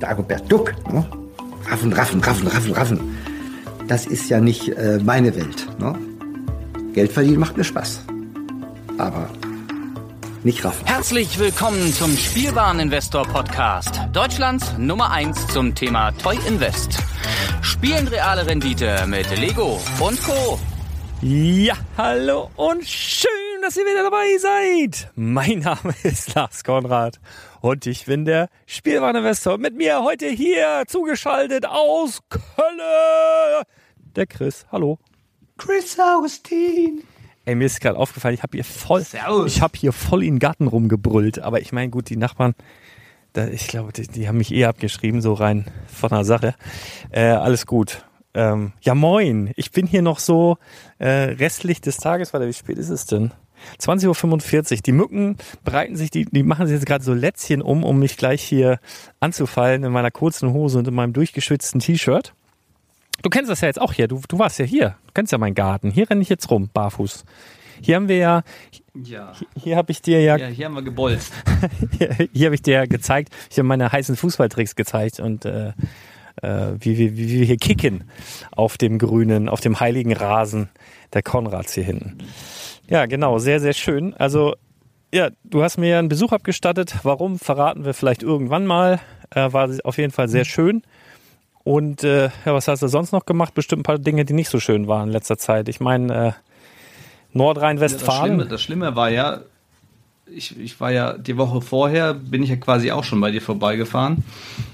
Dagobert Duck. Ne? Raffen, raffen, raffen, raffen, raffen. Das ist ja nicht äh, meine Welt. Ne? Geld verdienen macht mir Spaß. Aber nicht raffen. Herzlich willkommen zum Spielwareninvestor Podcast. Deutschlands Nummer 1 zum Thema Toy Invest. Spielen reale Rendite mit Lego und Co. Ja, hallo und schön, dass ihr wieder dabei seid. Mein Name ist Lars Konrad und ich bin der Spielwareninvestor. Mit mir heute hier zugeschaltet aus Köln. Der Chris. Hallo. Chris Augustin. Ey, mir ist gerade aufgefallen, ich habe hier voll, ich habe hier voll in den Garten rumgebrüllt. Aber ich meine, gut, die Nachbarn, da, ich glaube, die, die, haben mich eh abgeschrieben, so rein von der Sache. Äh, alles gut. Ähm, ja, moin. Ich bin hier noch so äh, restlich des Tages. Warte, wie spät ist es denn? 20.45 Uhr. Die Mücken bereiten sich, die, die machen sich jetzt gerade so Lätzchen um, um mich gleich hier anzufallen in meiner kurzen Hose und in meinem durchgeschwitzten T-Shirt. Du kennst das ja jetzt auch hier. Du, du warst ja hier. Du kennst ja meinen Garten. Hier renne ich jetzt rum, barfuß. Hier haben wir ja. Ja. Hier, hier habe ich dir ja. Ja, hier haben wir gebolzt. hier hier habe ich dir ja gezeigt. Ich habe meine heißen Fußballtricks gezeigt und äh, äh, wie, wie, wie wir hier kicken auf dem grünen, auf dem heiligen Rasen der Konrads hier hinten. Ja, genau, sehr, sehr schön. Also, ja, du hast mir ja einen Besuch abgestattet. Warum, verraten wir vielleicht irgendwann mal. Äh, war auf jeden Fall sehr schön. Und äh, ja, was hast du sonst noch gemacht? Bestimmt ein paar Dinge, die nicht so schön waren in letzter Zeit. Ich meine, äh, Nordrhein-Westfalen. Ja, das, das, Schlimme war ja, ich, ich war ja die Woche vorher, bin ich ja quasi auch schon bei dir vorbeigefahren,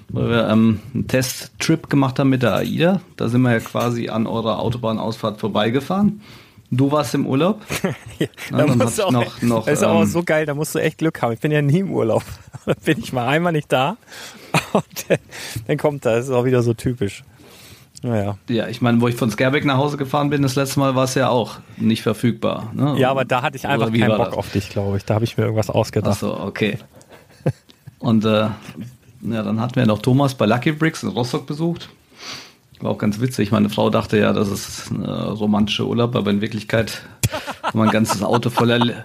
weil wir ähm, einen Testtrip gemacht haben mit der AIDA. Da sind wir ja quasi an eurer Autobahnausfahrt vorbeigefahren. Du warst im Urlaub. ja, da dann musst du auch, noch, noch, das ist ähm, aber so geil, da musst du echt Glück haben. Ich bin ja nie im Urlaub. Da bin ich mal einmal nicht da und dann kommt das. Das ist auch wieder so typisch. Naja. Ja, ich meine, wo ich von Skerbeck nach Hause gefahren bin, das letzte Mal war es ja auch nicht verfügbar. Ne? Ja, aber da hatte ich einfach keinen Bock das? auf dich, glaube ich. Da habe ich mir irgendwas ausgedacht. Ach so, okay. Und äh, ja, dann hatten wir noch Thomas bei Lucky Bricks in Rostock besucht. War auch ganz witzig. Meine Frau dachte ja, das ist ein romantischer Urlaub, aber in Wirklichkeit haben wir ein ganzes Auto voller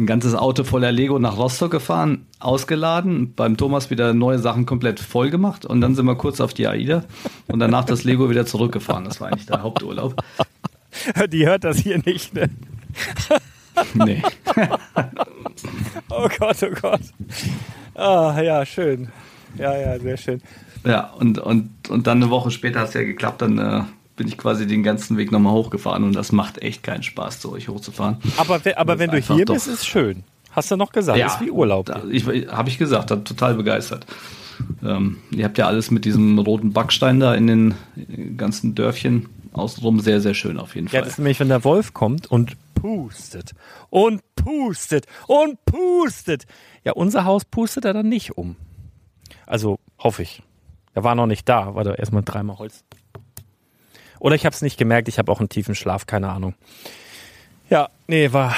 ein ganzes Auto voller Lego nach Rostock gefahren, ausgeladen, beim Thomas wieder neue Sachen komplett voll gemacht und dann sind wir kurz auf die AIDA und danach das Lego wieder zurückgefahren. Das war eigentlich der Haupturlaub. Die hört das hier nicht, ne? nee. oh Gott, oh Gott. Ah, ja, schön. Ja, ja, sehr schön. Ja, und, und, und dann eine Woche später hat es ja geklappt, dann äh, bin ich quasi den ganzen Weg nochmal hochgefahren und das macht echt keinen Spaß, zu euch hochzufahren. Aber, aber wenn du hier bist, ist es schön. Hast du noch gesagt, ja, ist wie Urlaub. Da, ich, Habe ich gesagt, hat total begeistert. Ähm, ihr habt ja alles mit diesem roten Backstein da in den ganzen Dörfchen außenrum sehr, sehr schön auf jeden Fall. Ja, das ist nämlich, wenn der Wolf kommt und pustet und pustet und pustet. Ja, unser Haus pustet er dann nicht um. Also hoffe ich. Er war noch nicht da, war da erstmal dreimal Holz. Oder ich habe es nicht gemerkt, ich habe auch einen tiefen Schlaf, keine Ahnung. Ja, nee, war,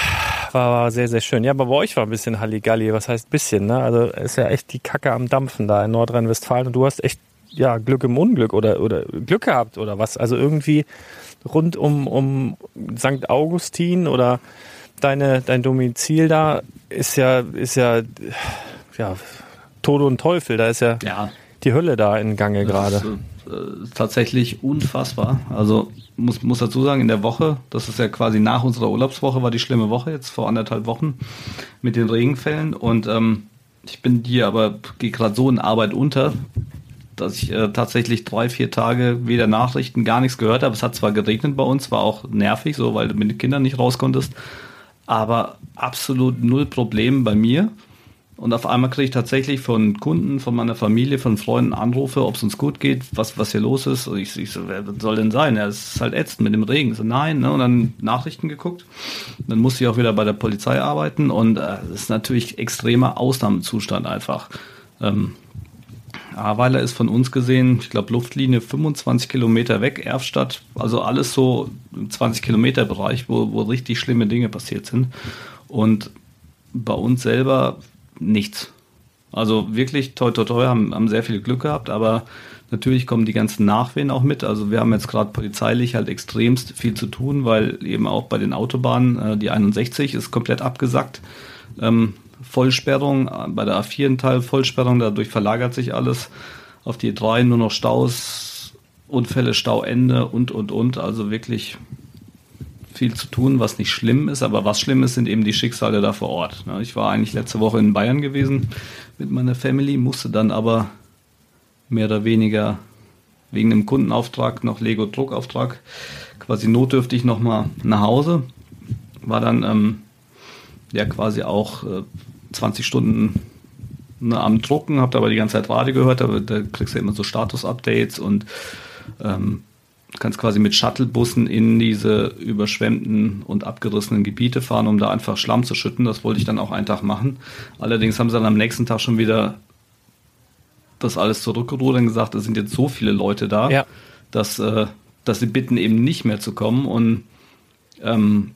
war, war sehr, sehr schön. Ja, aber bei euch war ein bisschen Halligalli. Was heißt bisschen, ne? Also ist ja echt die Kacke am Dampfen da in Nordrhein-Westfalen und du hast echt ja, Glück im Unglück oder, oder Glück gehabt oder was. Also irgendwie rund um, um St. Augustin oder deine, dein Domizil da ist ja, ist ja, ja, Tod und Teufel. Da ist ja, ja. die Hölle da in Gange gerade. Äh, tatsächlich unfassbar. Also muss, muss dazu sagen, in der Woche, das ist ja quasi nach unserer Urlaubswoche, war die schlimme Woche jetzt vor anderthalb Wochen mit den Regenfällen und ähm, ich bin hier aber, gehe gerade so in Arbeit unter, dass ich äh, tatsächlich drei, vier Tage weder Nachrichten, gar nichts gehört habe. Es hat zwar geregnet bei uns, war auch nervig, so weil du mit den Kindern nicht raus konntest, aber absolut null Problem bei mir. Und auf einmal kriege ich tatsächlich von Kunden, von meiner Familie, von Freunden Anrufe, ob es uns gut geht, was, was hier los ist. Und ich, ich so, wer soll denn sein? Ja, es ist halt ätzend mit dem Regen. So, nein, ne? Und dann Nachrichten geguckt. Dann musste ich auch wieder bei der Polizei arbeiten. Und äh, das ist natürlich extremer Ausnahmezustand einfach. Ähm, Ahrweiler ist von uns gesehen, ich glaube, Luftlinie 25 Kilometer weg, Erfstadt, also alles so im 20 Kilometer Bereich, wo, wo richtig schlimme Dinge passiert sind. Und bei uns selber nichts. Also wirklich toi toi toi, haben, haben sehr viel Glück gehabt, aber natürlich kommen die ganzen Nachwehen auch mit. Also wir haben jetzt gerade polizeilich halt extremst viel zu tun, weil eben auch bei den Autobahnen äh, die 61 ist komplett abgesackt. Ähm, Vollsperrung, bei der A4 ein Teil Vollsperrung, dadurch verlagert sich alles auf die drei nur noch Staus, Unfälle, Stauende und, und, und. Also wirklich viel zu tun, was nicht schlimm ist. Aber was schlimm ist, sind eben die Schicksale da vor Ort. Ich war eigentlich letzte Woche in Bayern gewesen mit meiner Family, musste dann aber mehr oder weniger wegen einem Kundenauftrag, noch Lego-Druckauftrag, quasi notdürftig nochmal nach Hause. War dann ähm, ja quasi auch äh, 20 Stunden ne, am Drucken, habe aber die ganze Zeit Radio gehört, aber da kriegst du immer so Status-Updates und ähm, kannst quasi mit Shuttlebussen in diese überschwemmten und abgerissenen Gebiete fahren, um da einfach Schlamm zu schütten. Das wollte ich dann auch einen Tag machen. Allerdings haben sie dann am nächsten Tag schon wieder das alles zurückgerudert und gesagt, es sind jetzt so viele Leute da, ja. dass, äh, dass sie bitten, eben nicht mehr zu kommen. Und ähm,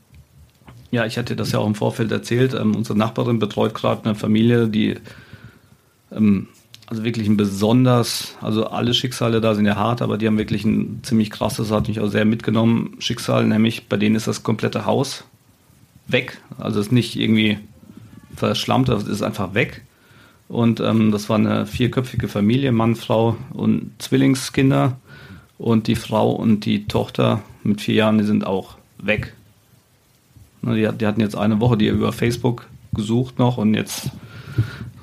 ja, ich hatte das ja auch im Vorfeld erzählt. Ähm, unsere Nachbarin betreut gerade eine Familie, die ähm, also wirklich ein besonders, also alle Schicksale da sind ja hart, aber die haben wirklich ein ziemlich krasses, hat mich auch sehr mitgenommen, Schicksal, nämlich bei denen ist das komplette Haus weg. Also ist nicht irgendwie verschlammt, das ist einfach weg. Und ähm, das war eine vierköpfige Familie, Mann, Frau und Zwillingskinder. Und die Frau und die Tochter mit vier Jahren, die sind auch weg. Die, die hatten jetzt eine Woche, die über Facebook gesucht noch und jetzt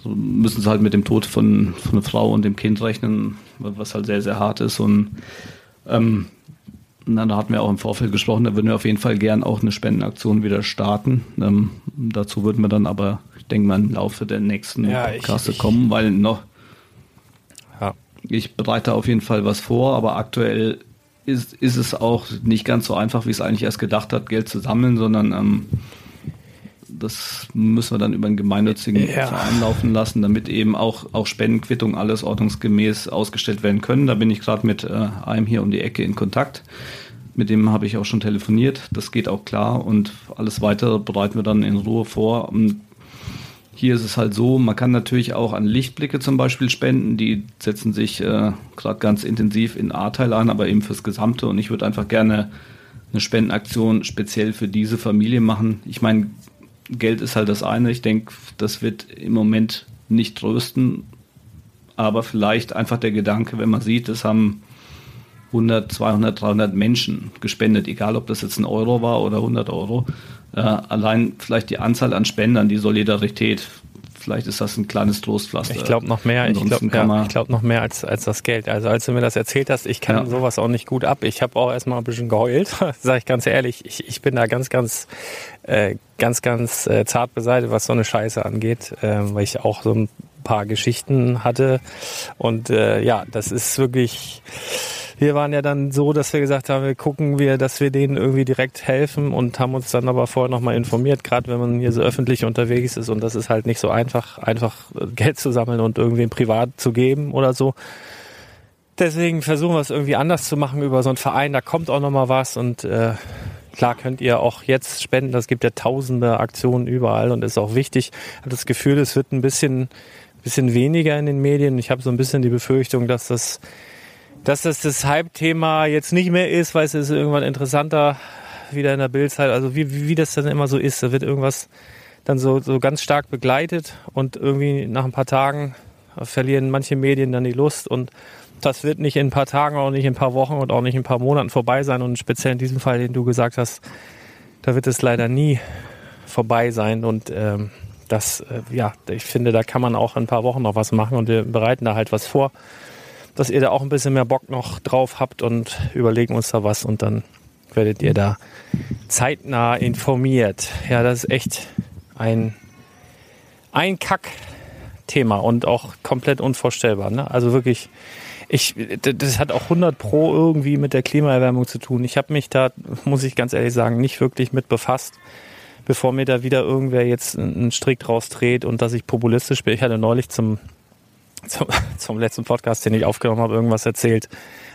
müssen sie halt mit dem Tod von, von einer Frau und dem Kind rechnen, was halt sehr, sehr hart ist. Und ähm, na, da hatten wir auch im Vorfeld gesprochen, da würden wir auf jeden Fall gern auch eine Spendenaktion wieder starten. Ähm, dazu würden wir dann aber, ich denke mal, im Laufe der nächsten ja, Podcaste kommen, weil noch ja. ich bereite auf jeden Fall was vor, aber aktuell ist, ist es auch nicht ganz so einfach, wie es eigentlich erst gedacht hat, Geld zu sammeln, sondern ähm, das müssen wir dann über einen gemeinnützigen ja. Verein laufen lassen, damit eben auch, auch Spendenquittungen alles ordnungsgemäß ausgestellt werden können. Da bin ich gerade mit äh, einem hier um die Ecke in Kontakt. Mit dem habe ich auch schon telefoniert. Das geht auch klar und alles weitere bereiten wir dann in Ruhe vor. Und hier ist es halt so, man kann natürlich auch an Lichtblicke zum Beispiel spenden. Die setzen sich äh, gerade ganz intensiv in A-Teil ein, aber eben fürs Gesamte. Und ich würde einfach gerne eine Spendenaktion speziell für diese Familie machen. Ich meine, Geld ist halt das eine. Ich denke, das wird im Moment nicht trösten, aber vielleicht einfach der Gedanke, wenn man sieht, es haben 100, 200, 300 Menschen gespendet, egal ob das jetzt ein Euro war oder 100 Euro. Äh, allein vielleicht die Anzahl an Spendern, die Solidarität, vielleicht ist das ein kleines Trostpflaster. Ich glaube noch mehr, ich glaube ja, glaub noch mehr als, als das Geld. Also als du mir das erzählt hast, ich kann ja. sowas auch nicht gut ab. Ich habe auch erstmal ein bisschen geheult, sage ich ganz ehrlich. Ich, ich bin da ganz, ganz, äh, ganz, ganz äh, zart beseitigt, was so eine Scheiße angeht, äh, weil ich auch so ein paar Geschichten hatte. Und äh, ja, das ist wirklich wir waren ja dann so, dass wir gesagt haben, wir gucken wir, dass wir denen irgendwie direkt helfen und haben uns dann aber vorher nochmal informiert, gerade wenn man hier so öffentlich unterwegs ist und das ist halt nicht so einfach, einfach Geld zu sammeln und irgendwie privat zu geben oder so. Deswegen versuchen wir es irgendwie anders zu machen über so einen Verein, da kommt auch nochmal was und äh, Klar könnt ihr auch jetzt spenden. Es gibt ja tausende Aktionen überall und ist auch wichtig. Ich habe das Gefühl, es wird ein bisschen, bisschen weniger in den Medien. Ich habe so ein bisschen die Befürchtung, dass das dass das das Hype-Thema jetzt nicht mehr ist, weil es ist irgendwann interessanter wieder in der Bildzeit. Also wie, wie, wie das dann immer so ist, da wird irgendwas dann so, so ganz stark begleitet und irgendwie nach ein paar Tagen verlieren manche Medien dann die Lust und das wird nicht in ein paar Tagen, auch nicht in ein paar Wochen und auch nicht in ein paar Monaten vorbei sein und speziell in diesem Fall, den du gesagt hast, da wird es leider nie vorbei sein und ähm, das, äh, ja, ich finde, da kann man auch in ein paar Wochen noch was machen und wir bereiten da halt was vor dass ihr da auch ein bisschen mehr Bock noch drauf habt und überlegen uns da was und dann werdet ihr da zeitnah informiert. Ja, das ist echt ein, ein Kack-Thema und auch komplett unvorstellbar. Ne? Also wirklich, ich, das hat auch 100 Pro irgendwie mit der Klimaerwärmung zu tun. Ich habe mich da, muss ich ganz ehrlich sagen, nicht wirklich mit befasst, bevor mir da wieder irgendwer jetzt einen Strick draus dreht und dass ich populistisch bin. Ich hatte neulich zum zum, zum letzten Podcast, den ich aufgenommen habe, irgendwas erzählt,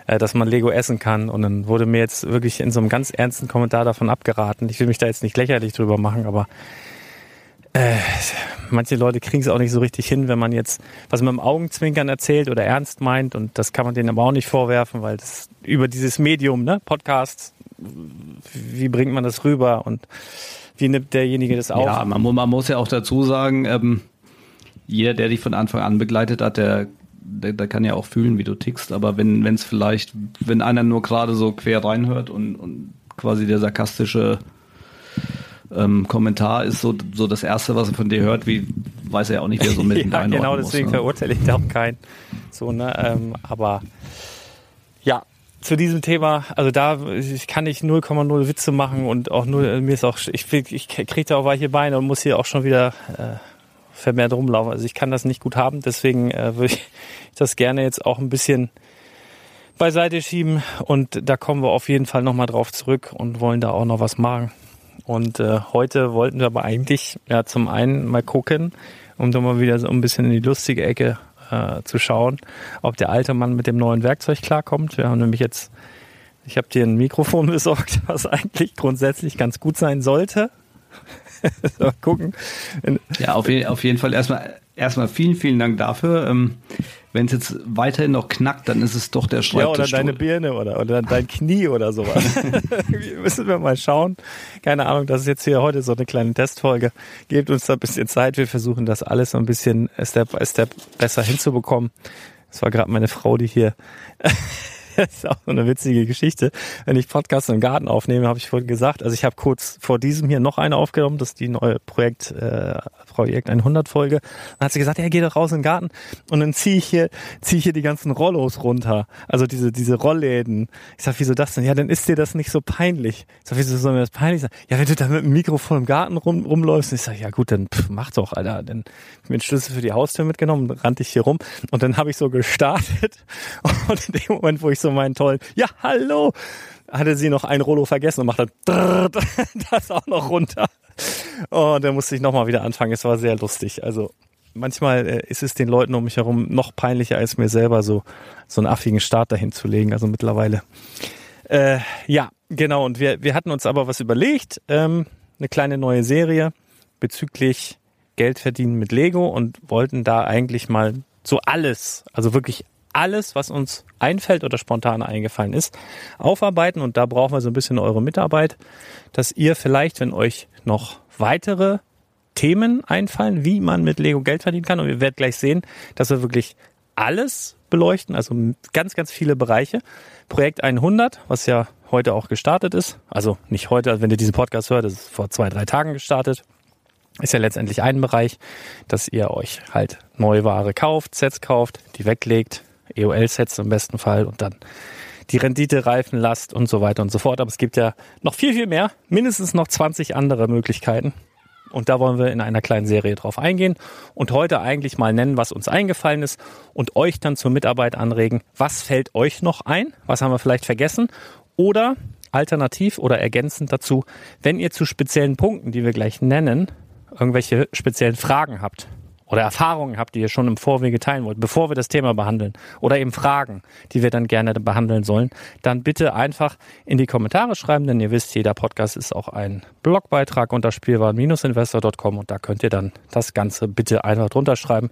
äh, dass man Lego essen kann. Und dann wurde mir jetzt wirklich in so einem ganz ernsten Kommentar davon abgeraten. Ich will mich da jetzt nicht lächerlich drüber machen, aber äh, manche Leute kriegen es auch nicht so richtig hin, wenn man jetzt was mit dem Augenzwinkern erzählt oder ernst meint. Und das kann man denen aber auch nicht vorwerfen, weil das über dieses Medium, ne, Podcast, wie bringt man das rüber und wie nimmt derjenige das auf? Ja, man, man muss ja auch dazu sagen, ähm, jeder, der dich von Anfang an begleitet hat, der, der, der kann ja auch fühlen, wie du tickst. Aber wenn es vielleicht, wenn einer nur gerade so quer reinhört und, und quasi der sarkastische ähm, Kommentar ist so, so das Erste, was er von dir hört, wie weiß er ja auch nicht, wer so mit ja, Genau, deswegen muss, ne? verurteile ich da auch keinen. So, ne? Ähm, aber ja, zu diesem Thema, also da ich kann ich 0,0 Witze machen und auch nur, mir ist auch, ich, ich kriege da auch weiche Beine und muss hier auch schon wieder äh, vermehrt rumlaufen. Also ich kann das nicht gut haben, deswegen äh, würde ich das gerne jetzt auch ein bisschen beiseite schieben und da kommen wir auf jeden Fall nochmal drauf zurück und wollen da auch noch was machen. Und äh, heute wollten wir aber eigentlich ja zum einen mal gucken, um dann mal wieder so ein bisschen in die lustige Ecke äh, zu schauen, ob der alte Mann mit dem neuen Werkzeug klarkommt. Wir haben nämlich jetzt, ich habe dir ein Mikrofon besorgt, was eigentlich grundsätzlich ganz gut sein sollte. mal gucken. Ja, auf, je, auf jeden Fall erstmal erstmal vielen, vielen Dank dafür. Ähm, wenn es jetzt weiterhin noch knackt, dann ist es doch der Schreibtisch. Ja, oder deine Birne oder, oder dein Knie oder sowas. müssen wir mal schauen. Keine Ahnung, das ist jetzt hier heute so eine kleine Testfolge. Gebt uns da ein bisschen Zeit. Wir versuchen das alles so ein bisschen Step by Step besser hinzubekommen. Das war gerade meine Frau, die hier das ist auch so eine witzige Geschichte. Wenn ich Podcasts im Garten aufnehme, habe ich vorhin gesagt, also ich habe kurz vor diesem hier noch eine aufgenommen, das ist die neue Projekt, äh, Projekt 100 Folge. Dann hat sie gesagt, ja, geh doch raus in den Garten und dann ziehe ich hier, ziehe ich hier die ganzen Rollos runter. Also diese, diese Rollläden. Ich sag, wieso das denn? Ja, dann ist dir das nicht so peinlich. Ich sag, wieso soll mir das peinlich sein? Ja, wenn du da mit dem Mikrofon im Garten rum, rumläufst, ich sag, ja gut, dann pff, mach doch, Alter. Dann hab mir den Schlüssel für die Haustür mitgenommen, rannte ich hier rum und dann habe ich so gestartet und in dem Moment, wo ich so so meinen tollen, ja, hallo, hatte sie noch ein Rollo vergessen und macht dann das auch noch runter. Und dann musste ich nochmal wieder anfangen. Es war sehr lustig. Also manchmal äh, ist es den Leuten um mich herum noch peinlicher als mir selber, so, so einen affigen Start dahin zu legen. Also mittlerweile. Äh, ja, genau. Und wir, wir hatten uns aber was überlegt. Ähm, eine kleine neue Serie bezüglich Geld verdienen mit Lego und wollten da eigentlich mal so alles, also wirklich alles, was uns einfällt oder spontan eingefallen ist, aufarbeiten. Und da brauchen wir so ein bisschen eure Mitarbeit, dass ihr vielleicht, wenn euch noch weitere Themen einfallen, wie man mit Lego Geld verdienen kann. Und ihr werdet gleich sehen, dass wir wirklich alles beleuchten, also ganz, ganz viele Bereiche. Projekt 100, was ja heute auch gestartet ist. Also nicht heute, also wenn ihr diesen Podcast hört, das ist vor zwei, drei Tagen gestartet ist ja letztendlich ein Bereich, dass ihr euch halt neue Ware kauft, Sets kauft, die weglegt, EOL-Sets im besten Fall und dann die Rendite reifen lasst und so weiter und so fort. Aber es gibt ja noch viel, viel mehr, mindestens noch 20 andere Möglichkeiten. Und da wollen wir in einer kleinen Serie drauf eingehen und heute eigentlich mal nennen, was uns eingefallen ist und euch dann zur Mitarbeit anregen. Was fällt euch noch ein? Was haben wir vielleicht vergessen? Oder alternativ oder ergänzend dazu, wenn ihr zu speziellen Punkten, die wir gleich nennen, irgendwelche speziellen Fragen habt, oder Erfahrungen habt, die ihr schon im Vorwege teilen wollt, bevor wir das Thema behandeln oder eben Fragen, die wir dann gerne behandeln sollen, dann bitte einfach in die Kommentare schreiben, denn ihr wisst, jeder Podcast ist auch ein Blogbeitrag unter spielwaren-investor.com und da könnt ihr dann das Ganze bitte einfach drunter schreiben.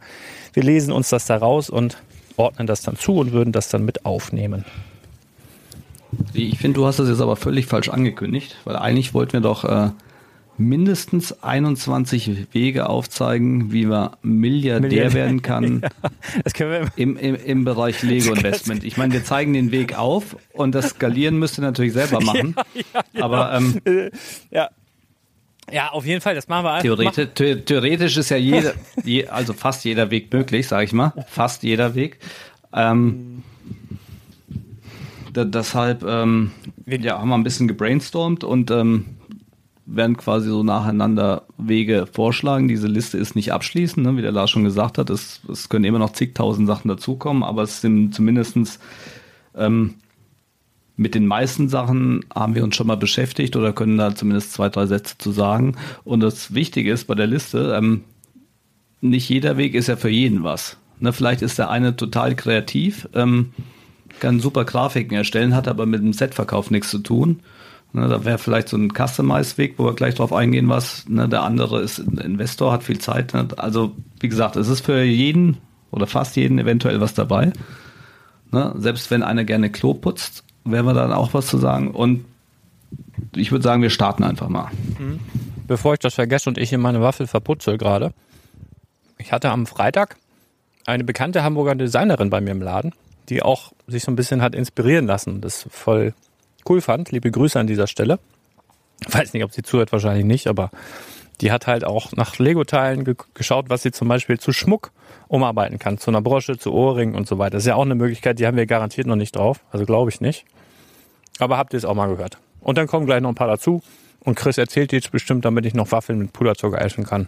Wir lesen uns das da raus und ordnen das dann zu und würden das dann mit aufnehmen. Ich finde, du hast das jetzt aber völlig falsch angekündigt, weil eigentlich wollten wir doch äh, mindestens 21 Wege aufzeigen, wie man Milliardär, Milliardär. werden kann ja, im, im, im Bereich Lego Investment. Ich meine, wir zeigen den Weg auf und das Skalieren müsst ihr natürlich selber machen. Ja, ja, genau. Aber ähm, ja. Ja, auf jeden Fall, das machen wir einfach. Theoretisch, theoretisch ist ja jeder, je, also fast jeder Weg möglich, sage ich mal. Fast jeder Weg. Ähm, da, deshalb ähm, ja, haben wir ein bisschen gebrainstormt und ähm, werden quasi so nacheinander Wege vorschlagen. Diese Liste ist nicht abschließend, ne? wie der Lars schon gesagt hat. Es, es können immer noch zigtausend Sachen dazukommen, aber es sind zumindestens ähm, mit den meisten Sachen haben wir uns schon mal beschäftigt oder können da zumindest zwei, drei Sätze zu sagen. Und das Wichtige ist bei der Liste, ähm, nicht jeder Weg ist ja für jeden was. Ne? Vielleicht ist der eine total kreativ, ähm, kann super Grafiken erstellen, hat aber mit dem Setverkauf nichts zu tun. Ne, da wäre vielleicht so ein Customize-Weg, wo wir gleich drauf eingehen, was. Ne, der andere ist Investor, hat viel Zeit. Ne? Also, wie gesagt, es ist für jeden oder fast jeden eventuell was dabei. Ne? Selbst wenn einer gerne Klo putzt, wäre wir dann auch was zu sagen. Und ich würde sagen, wir starten einfach mal. Bevor ich das vergesse und ich in meine Waffel verputze gerade. Ich hatte am Freitag eine bekannte Hamburger Designerin bei mir im Laden, die auch sich so ein bisschen hat inspirieren lassen. Das voll cool fand. Liebe Grüße an dieser Stelle. Weiß nicht, ob sie zuhört, wahrscheinlich nicht, aber die hat halt auch nach Lego-Teilen ge geschaut, was sie zum Beispiel zu Schmuck umarbeiten kann. Zu einer Brosche, zu Ohrringen und so weiter. Ist ja auch eine Möglichkeit, die haben wir garantiert noch nicht drauf. Also glaube ich nicht. Aber habt ihr es auch mal gehört. Und dann kommen gleich noch ein paar dazu. Und Chris erzählt jetzt bestimmt, damit ich noch Waffeln mit Puderzucker essen kann.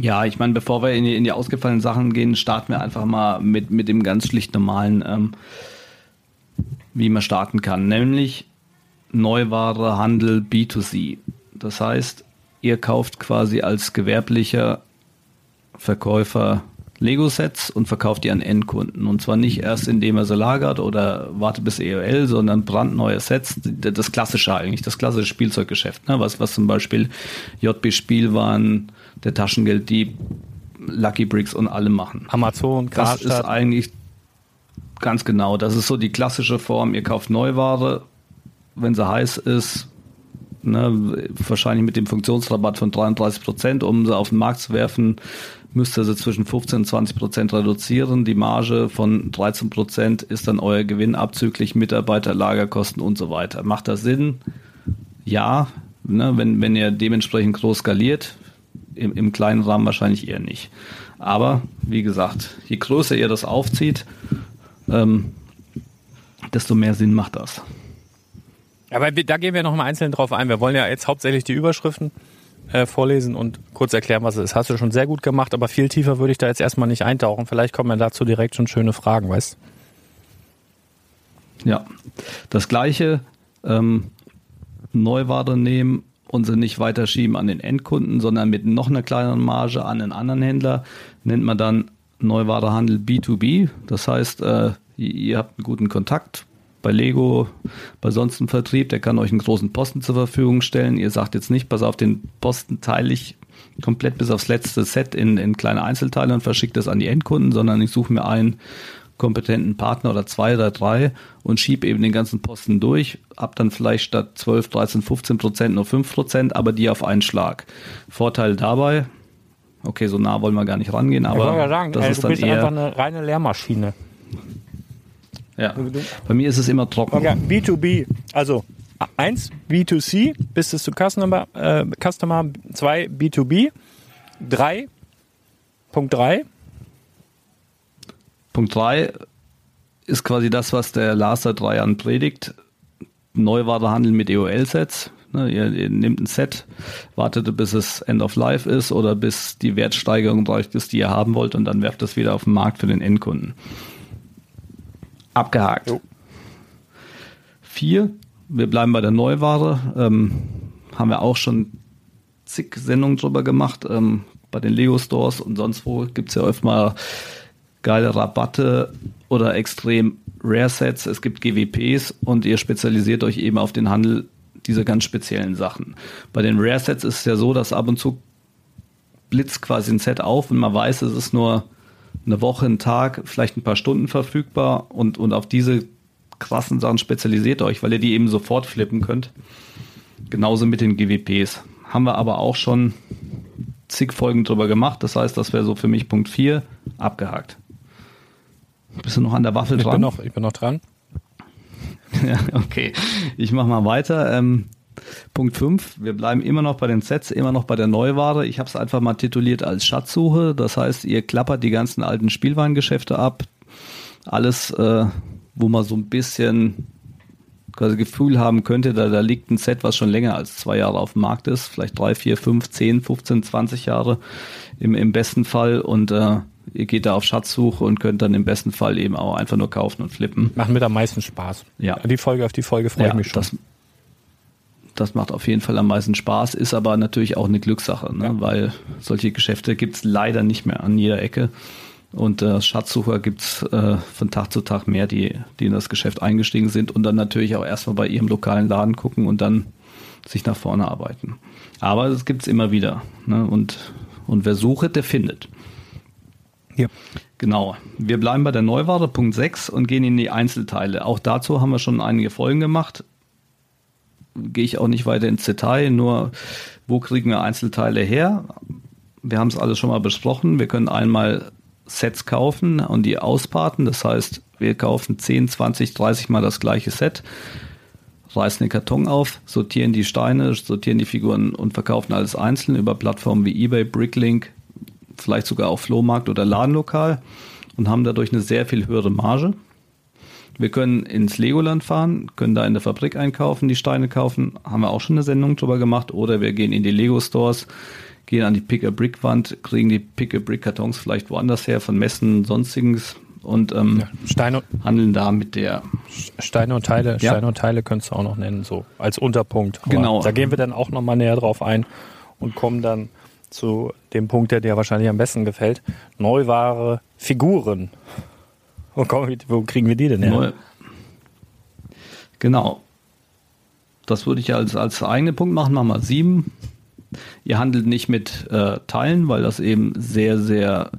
Ja, ich meine, bevor wir in die, in die ausgefallenen Sachen gehen, starten wir einfach mal mit, mit dem ganz schlicht normalen, ähm, wie man starten kann, nämlich Neuware, Handel, B2C. Das heißt, ihr kauft quasi als gewerblicher Verkäufer Lego-Sets und verkauft die an Endkunden. Und zwar nicht erst, indem er sie lagert oder wartet bis EOL, sondern brandneue Sets. Das klassische eigentlich, das klassische Spielzeuggeschäft, ne? was, was zum Beispiel JB Spielwaren, der Taschengelddieb, Lucky Bricks und alle machen. Amazon, Das ist Karstadt. eigentlich ganz genau. Das ist so die klassische Form. Ihr kauft Neuware, wenn sie heiß ist, ne, wahrscheinlich mit dem Funktionsrabatt von 33 Prozent, um sie auf den Markt zu werfen, müsst ihr sie zwischen 15 und 20 Prozent reduzieren. Die Marge von 13 Prozent ist dann euer Gewinn abzüglich Mitarbeiter, Lagerkosten und so weiter. Macht das Sinn? Ja, ne, wenn, wenn ihr dementsprechend groß skaliert, im, im kleinen Rahmen wahrscheinlich eher nicht. Aber wie gesagt, je größer ihr das aufzieht, ähm, desto mehr Sinn macht das. Aber da gehen wir noch mal einzeln drauf ein. Wir wollen ja jetzt hauptsächlich die Überschriften äh, vorlesen und kurz erklären, was es ist. Hast du schon sehr gut gemacht, aber viel tiefer würde ich da jetzt erstmal nicht eintauchen. Vielleicht kommen ja dazu direkt schon schöne Fragen, weißt Ja, das gleiche ähm, Neuware nehmen und sie nicht weiterschieben an den Endkunden, sondern mit noch einer kleineren Marge an einen anderen Händler, nennt man dann Neuwarehandel B2B. Das heißt, äh, ihr, habt einen guten Kontakt bei Lego, bei sonst einem Vertrieb, der kann euch einen großen Posten zur Verfügung stellen. Ihr sagt jetzt nicht, pass auf, den Posten teile ich komplett bis aufs letzte Set in, in kleine Einzelteile und verschicke das an die Endkunden, sondern ich suche mir einen kompetenten Partner oder zwei oder drei und schiebe eben den ganzen Posten durch, hab dann vielleicht statt 12, 13, 15 Prozent nur 5 Prozent, aber die auf einen Schlag. Vorteil dabei, okay, so nah wollen wir gar nicht rangehen, aber das ist dann eher, eine reine Lehrmaschine. ja. bei mir ist es immer trocken. Okay, B2B, also eins B2C, Business to Customer, äh, Customer, zwei B2B, drei, Punkt drei, Punkt 3 ist quasi das, was der Lars seit drei Jahren predigt. Neuwarehandel mit EOL-Sets. Ne, ihr, ihr nehmt ein Set, wartet bis es End of Life ist oder bis die Wertsteigerung reicht ist, die ihr haben wollt und dann werft das wieder auf den Markt für den Endkunden. Abgehakt. Jo. Vier, wir bleiben bei der Neuware. Ähm, haben wir auch schon zig Sendungen drüber gemacht. Ähm, bei den Lego Stores und sonst wo gibt's ja öfter mal geile Rabatte oder extrem Rare Sets. Es gibt GWPs und ihr spezialisiert euch eben auf den Handel dieser ganz speziellen Sachen. Bei den Rare Sets ist es ja so, dass ab und zu blitzt quasi ein Set auf und man weiß, es ist nur eine Woche, ein Tag, vielleicht ein paar Stunden verfügbar und, und auf diese krassen Sachen spezialisiert euch, weil ihr die eben sofort flippen könnt. Genauso mit den GWPs. Haben wir aber auch schon zig Folgen drüber gemacht. Das heißt, das wäre so für mich Punkt 4 abgehakt. Bist du noch an der Waffel ich dran? bin, noch, ich bin noch dran. Ja, okay. Ich mache mal weiter. Ähm, Punkt 5. Wir bleiben immer noch bei den Sets, immer noch bei der Neuware. Ich habe es einfach mal tituliert als Schatzsuche. Das heißt, ihr klappert die ganzen alten Spielwarengeschäfte ab. Alles, äh, wo man so ein bisschen quasi Gefühl haben könnte, da, da liegt ein Set, was schon länger als zwei Jahre auf dem Markt ist. Vielleicht drei, vier, fünf, zehn, 15, 20 Jahre im, im besten Fall. Und äh, ihr geht da auf Schatzsuche und könnt dann im besten Fall eben auch einfach nur kaufen und flippen. Macht mir am meisten Spaß. Ja. Die Folge auf die Folge freue ich mich schon. Das, das macht auf jeden Fall am meisten Spaß, ist aber natürlich auch eine Glückssache, ne? weil solche Geschäfte gibt's leider nicht mehr an jeder Ecke. Und äh, Schatzsucher gibt's äh, von Tag zu Tag mehr, die, die in das Geschäft eingestiegen sind und dann natürlich auch erstmal bei ihrem lokalen Laden gucken und dann sich nach vorne arbeiten. Aber es gibt's immer wieder. Ne? Und, und wer sucht, der findet. Ja. Genau. Wir bleiben bei der Neuware, Punkt 6, und gehen in die Einzelteile. Auch dazu haben wir schon einige Folgen gemacht. Gehe ich auch nicht weiter ins Detail, nur wo kriegen wir Einzelteile her? Wir haben es alles schon mal besprochen. Wir können einmal Sets kaufen und die ausparten. Das heißt, wir kaufen 10, 20, 30 Mal das gleiche Set, reißen den Karton auf, sortieren die Steine, sortieren die Figuren und verkaufen alles einzeln über Plattformen wie eBay, Bricklink, vielleicht sogar auf Flohmarkt oder Ladenlokal und haben dadurch eine sehr viel höhere Marge. Wir können ins Legoland fahren, können da in der Fabrik einkaufen, die Steine kaufen, haben wir auch schon eine Sendung drüber gemacht. Oder wir gehen in die Lego-Stores, gehen an die Pick-a-Brick-Wand, kriegen die Pick-a-Brick-Kartons vielleicht woanders her, von Messen, sonstiges und ähm, Steine, handeln da mit der Steine und Teile. Ja. Steine und Teile könntest du auch noch nennen, so als Unterpunkt. Aber genau. Da gehen wir dann auch nochmal näher drauf ein und kommen dann zu dem Punkt, der dir wahrscheinlich am besten gefällt. Neuware, Figuren. Wo, kommen, wo kriegen wir die denn her? Neu. Genau. Das würde ich als, als eigenen Punkt machen. Machen wir sieben. Ihr handelt nicht mit äh, Teilen, weil das eben sehr, sehr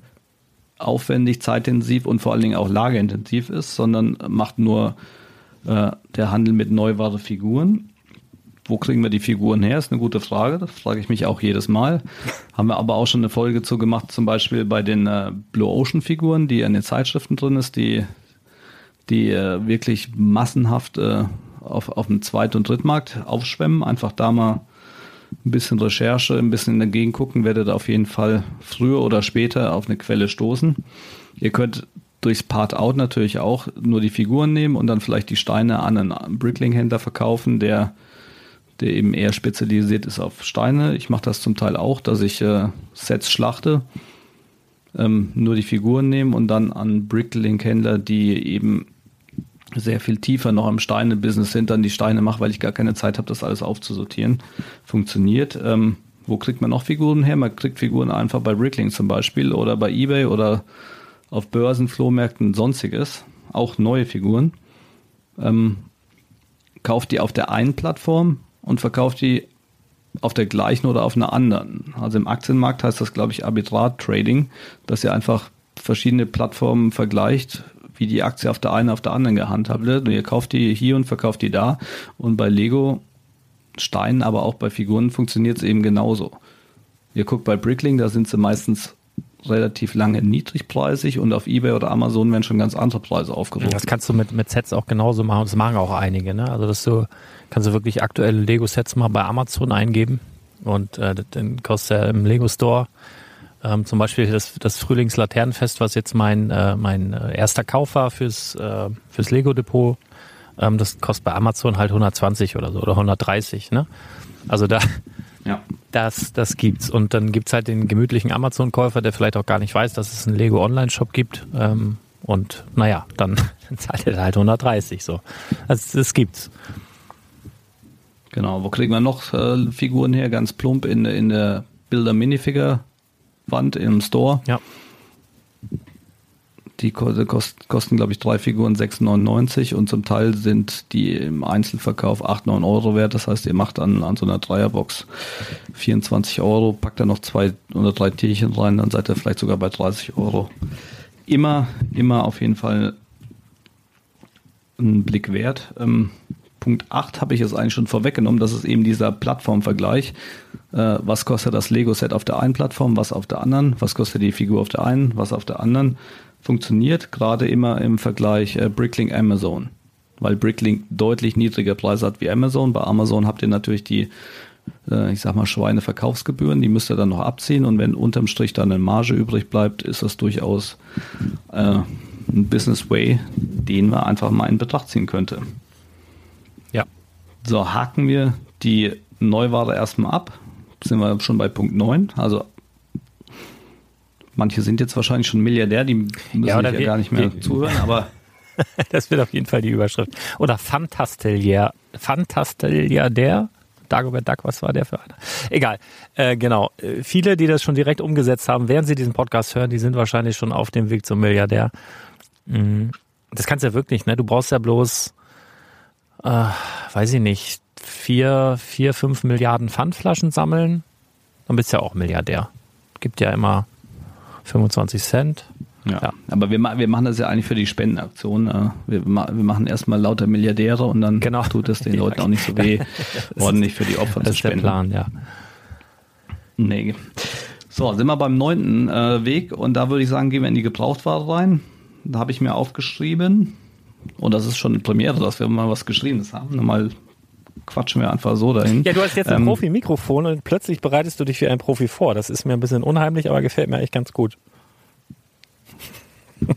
aufwendig, zeitintensiv und vor allen Dingen auch lagerintensiv ist, sondern macht nur äh, der Handel mit Neuware Figuren. Wo kriegen wir die Figuren her? Ist eine gute Frage. Das frage ich mich auch jedes Mal. Haben wir aber auch schon eine Folge zu gemacht, zum Beispiel bei den äh, Blue Ocean Figuren, die in den Zeitschriften drin ist, die, die äh, wirklich massenhaft äh, auf, auf dem Zweit- und Drittmarkt aufschwemmen. Einfach da mal ein bisschen Recherche, ein bisschen in der Gegend gucken, werdet auf jeden Fall früher oder später auf eine Quelle stoßen. Ihr könnt durchs Part-Out natürlich auch nur die Figuren nehmen und dann vielleicht die Steine an einen Brickling-Händler verkaufen, der der eben eher spezialisiert ist auf Steine. Ich mache das zum Teil auch, dass ich äh, Sets schlachte, ähm, nur die Figuren nehme und dann an Bricklink-Händler, die eben sehr viel tiefer noch im Steine-Business sind, dann die Steine mache, weil ich gar keine Zeit habe, das alles aufzusortieren. Funktioniert. Ähm, wo kriegt man noch Figuren her? Man kriegt Figuren einfach bei Bricklink zum Beispiel oder bei Ebay oder auf Börsen, Flohmärkten, sonstiges. Auch neue Figuren. Ähm, kauft die auf der einen Plattform und verkauft die auf der gleichen oder auf einer anderen. Also im Aktienmarkt heißt das, glaube ich, Arbitrage Trading, dass ihr einfach verschiedene Plattformen vergleicht, wie die Aktie auf der einen, auf der anderen gehandhabt wird. Und ihr kauft die hier und verkauft die da. Und bei Lego Steinen, aber auch bei Figuren funktioniert es eben genauso. Ihr guckt bei Brickling, da sind sie meistens relativ lange niedrigpreisig und auf Ebay oder Amazon werden schon ganz andere Preise aufgerufen. Das kannst du mit, mit Sets auch genauso machen. Das machen auch einige. Ne? Also dass du kannst du wirklich aktuelle Lego-Sets mal bei Amazon eingeben und äh, dann kostet er im Lego Store ähm, zum Beispiel das, das Frühlingslaternenfest, was jetzt mein, äh, mein äh, erster Kauf war fürs, äh, fürs Lego-Depot. Ähm, das kostet bei Amazon halt 120 oder so oder 130. Ne? Also da, ja. das, das gibt's. Und dann gibt's halt den gemütlichen Amazon-Käufer, der vielleicht auch gar nicht weiß, dass es einen Lego-Online-Shop gibt. Ähm, und naja, dann zahlt er halt 130 so. Also das gibt's. Genau, wo kriegen wir noch äh, Figuren her? Ganz plump in, in der Bilder Minifigure Wand im Store. Ja. Die kost, kosten, glaube ich, drei Figuren 6,99 und zum Teil sind die im Einzelverkauf 8, 9 Euro wert. Das heißt, ihr macht an, an so einer Dreierbox 24 Euro, packt da noch zwei oder drei Tierchen rein, dann seid ihr vielleicht sogar bei 30 Euro. Immer, immer auf jeden Fall einen Blick wert. Ähm, Punkt 8 habe ich jetzt eigentlich schon vorweggenommen, das ist eben dieser Plattformvergleich. Äh, was kostet das Lego-Set auf der einen Plattform, was auf der anderen, was kostet die Figur auf der einen, was auf der anderen. Funktioniert gerade immer im Vergleich äh, Bricklink Amazon, weil Bricklink deutlich niedriger Preise hat wie Amazon. Bei Amazon habt ihr natürlich die, äh, ich sag mal, Schweine-Verkaufsgebühren, die müsst ihr dann noch abziehen und wenn unterm Strich dann eine Marge übrig bleibt, ist das durchaus äh, ein Business Way, den man einfach mal in Betracht ziehen könnte. So, haken wir die Neuware erstmal ab. Sind wir schon bei Punkt 9. Also manche sind jetzt wahrscheinlich schon Milliardär, die müssen ja, ja gar nicht mehr zuhören, aber das wird auf jeden Fall die Überschrift. Oder Fantastilier, Fantastiliardär, Dagobert Duck, was war der für einer? Egal, äh, genau. Äh, viele, die das schon direkt umgesetzt haben, während sie diesen Podcast hören, die sind wahrscheinlich schon auf dem Weg zum Milliardär. Mhm. Das kannst du ja wirklich, ne? Du brauchst ja bloß äh, weiß ich nicht, vier, vier, fünf Milliarden Pfandflaschen sammeln, dann bist du ja auch Milliardär. Gibt ja immer 25 Cent. Ja. ja. Aber wir, wir machen das ja eigentlich für die Spendenaktion. Äh, wir, wir machen erstmal lauter Milliardäre und dann genau. tut es den Leuten auch nicht so weh, ordentlich für die Opfer zu spenden. Das ist der Plan, ja. Nee. So, sind wir beim neunten äh, Weg und da würde ich sagen, gehen wir in die Gebrauchtware rein. Da habe ich mir aufgeschrieben, und das ist schon eine Premiere, dass wir mal was Geschriebenes haben. Mal quatschen wir einfach so dahin. Ja, du hast jetzt ein ähm, Profi-Mikrofon und plötzlich bereitest du dich wie ein Profi vor. Das ist mir ein bisschen unheimlich, aber gefällt mir eigentlich ganz gut.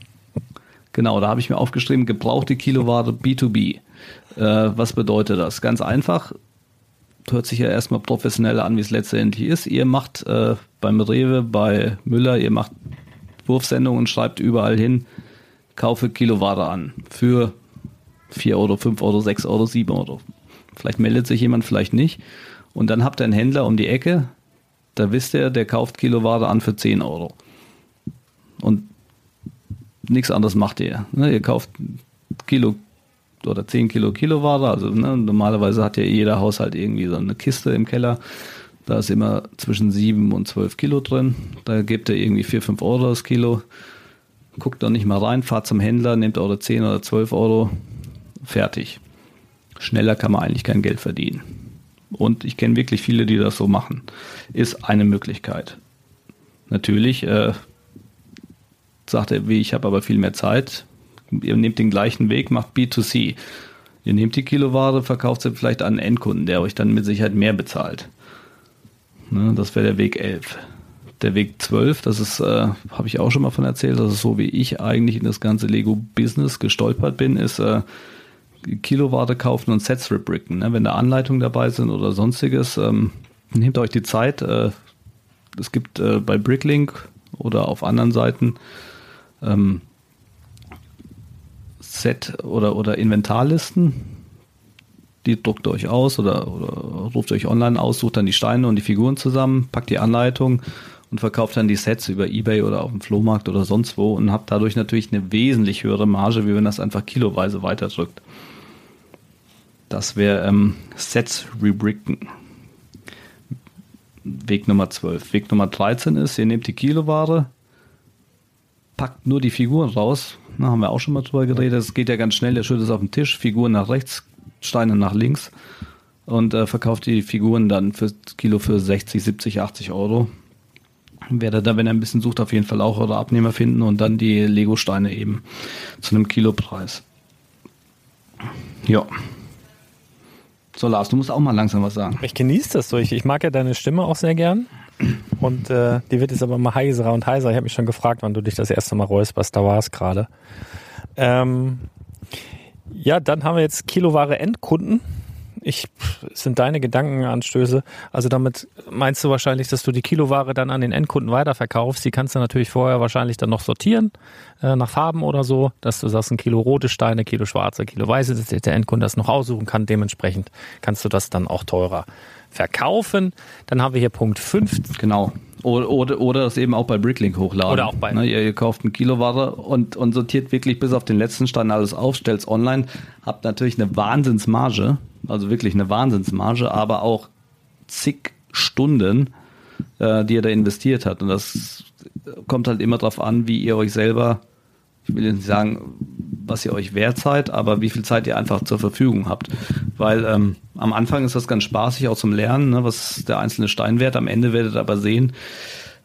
Genau, da habe ich mir aufgeschrieben, gebrauchte Kiloware B2B. Äh, was bedeutet das? Ganz einfach, hört sich ja erstmal professionell an, wie es letztendlich ist. Ihr macht äh, beim Rewe, bei Müller, ihr macht Wurfsendungen und schreibt überall hin, kaufe Kiloware an für 4 Euro, 5 Euro, 6 Euro, 7 Euro. Vielleicht meldet sich jemand, vielleicht nicht. Und dann habt ihr einen Händler um die Ecke, da wisst ihr, der kauft Kiloware an für 10 Euro. Und nichts anderes macht ihr. Ne? Ihr kauft Kilo oder 10 Kilo Kiloware, also ne, normalerweise hat ja jeder Haushalt irgendwie so eine Kiste im Keller. Da ist immer zwischen 7 und 12 Kilo drin. Da gebt ihr irgendwie 4, 5 Euro das Kilo. Guckt doch nicht mal rein, fahrt zum Händler, nehmt eure 10 oder 12 Euro, fertig. Schneller kann man eigentlich kein Geld verdienen. Und ich kenne wirklich viele, die das so machen. Ist eine Möglichkeit. Natürlich äh, sagt er, wie ich habe aber viel mehr Zeit. Ihr nehmt den gleichen Weg, macht B2C. Ihr nehmt die Kiloware, verkauft sie vielleicht an einen Endkunden, der euch dann mit Sicherheit mehr bezahlt. Ne, das wäre der Weg 11. Der Weg 12, das ist, äh, habe ich auch schon mal von erzählt, das ist so, wie ich eigentlich in das ganze Lego-Business gestolpert bin, ist äh, Kiloware kaufen und Sets rebricken. Ne? Wenn da Anleitungen dabei sind oder sonstiges, ähm, nehmt euch die Zeit. Äh, es gibt äh, bei Bricklink oder auf anderen Seiten ähm, Set- oder, oder Inventarlisten. Die druckt ihr euch aus oder, oder ruft euch online aus, sucht dann die Steine und die Figuren zusammen, packt die Anleitung und verkauft dann die Sets über Ebay oder auf dem Flohmarkt oder sonst wo und habt dadurch natürlich eine wesentlich höhere Marge, wie wenn das einfach kiloweise weiterdrückt. Das wäre ähm, Sets rebricken. Weg Nummer 12. Weg Nummer 13 ist, ihr nehmt die Kiloware, packt nur die Figuren raus. Da haben wir auch schon mal drüber geredet. Es geht ja ganz schnell, der schüttet es auf den Tisch, Figuren nach rechts, Steine nach links und äh, verkauft die Figuren dann für Kilo für 60, 70, 80 Euro. Werdet da, wenn er ein bisschen sucht, auf jeden Fall auch eure Abnehmer finden und dann die Lego-Steine eben zu einem Kilopreis. Ja. So, Lars, du musst auch mal langsam was sagen. Ich genieße das so. Ich, ich mag ja deine Stimme auch sehr gern. Und äh, die wird jetzt aber mal heiserer und heiser. Ich habe mich schon gefragt, wann du dich das erste Mal räusperst. Da war es gerade. Ähm, ja, dann haben wir jetzt Kiloware Endkunden ich, sind deine Gedankenanstöße. Also damit meinst du wahrscheinlich, dass du die Kiloware dann an den Endkunden weiterverkaufst. Die kannst du natürlich vorher wahrscheinlich dann noch sortieren, äh, nach Farben oder so, dass du sagst, ein Kilo rote Steine, Kilo schwarze, Kilo weiße, dass der Endkunde das noch aussuchen kann. Dementsprechend kannst du das dann auch teurer verkaufen. Dann haben wir hier Punkt 5. Genau. Oder, oder, oder das eben auch bei Bricklink hochladen. Oder auch bei. Ne, ihr, ihr, kauft ein Kilo Ware und, und sortiert wirklich bis auf den letzten Stein alles auf, stellt es online, habt natürlich eine Wahnsinnsmarge, also wirklich eine Wahnsinnsmarge, aber auch zig Stunden, äh, die ihr da investiert habt. Und das kommt halt immer darauf an, wie ihr euch selber, ich will nicht sagen, was ihr euch wert seid, aber wie viel Zeit ihr einfach zur Verfügung habt. Weil ähm, am Anfang ist das ganz spaßig, auch zum Lernen, ne, was der einzelne Stein wert. Am Ende werdet ihr aber sehen,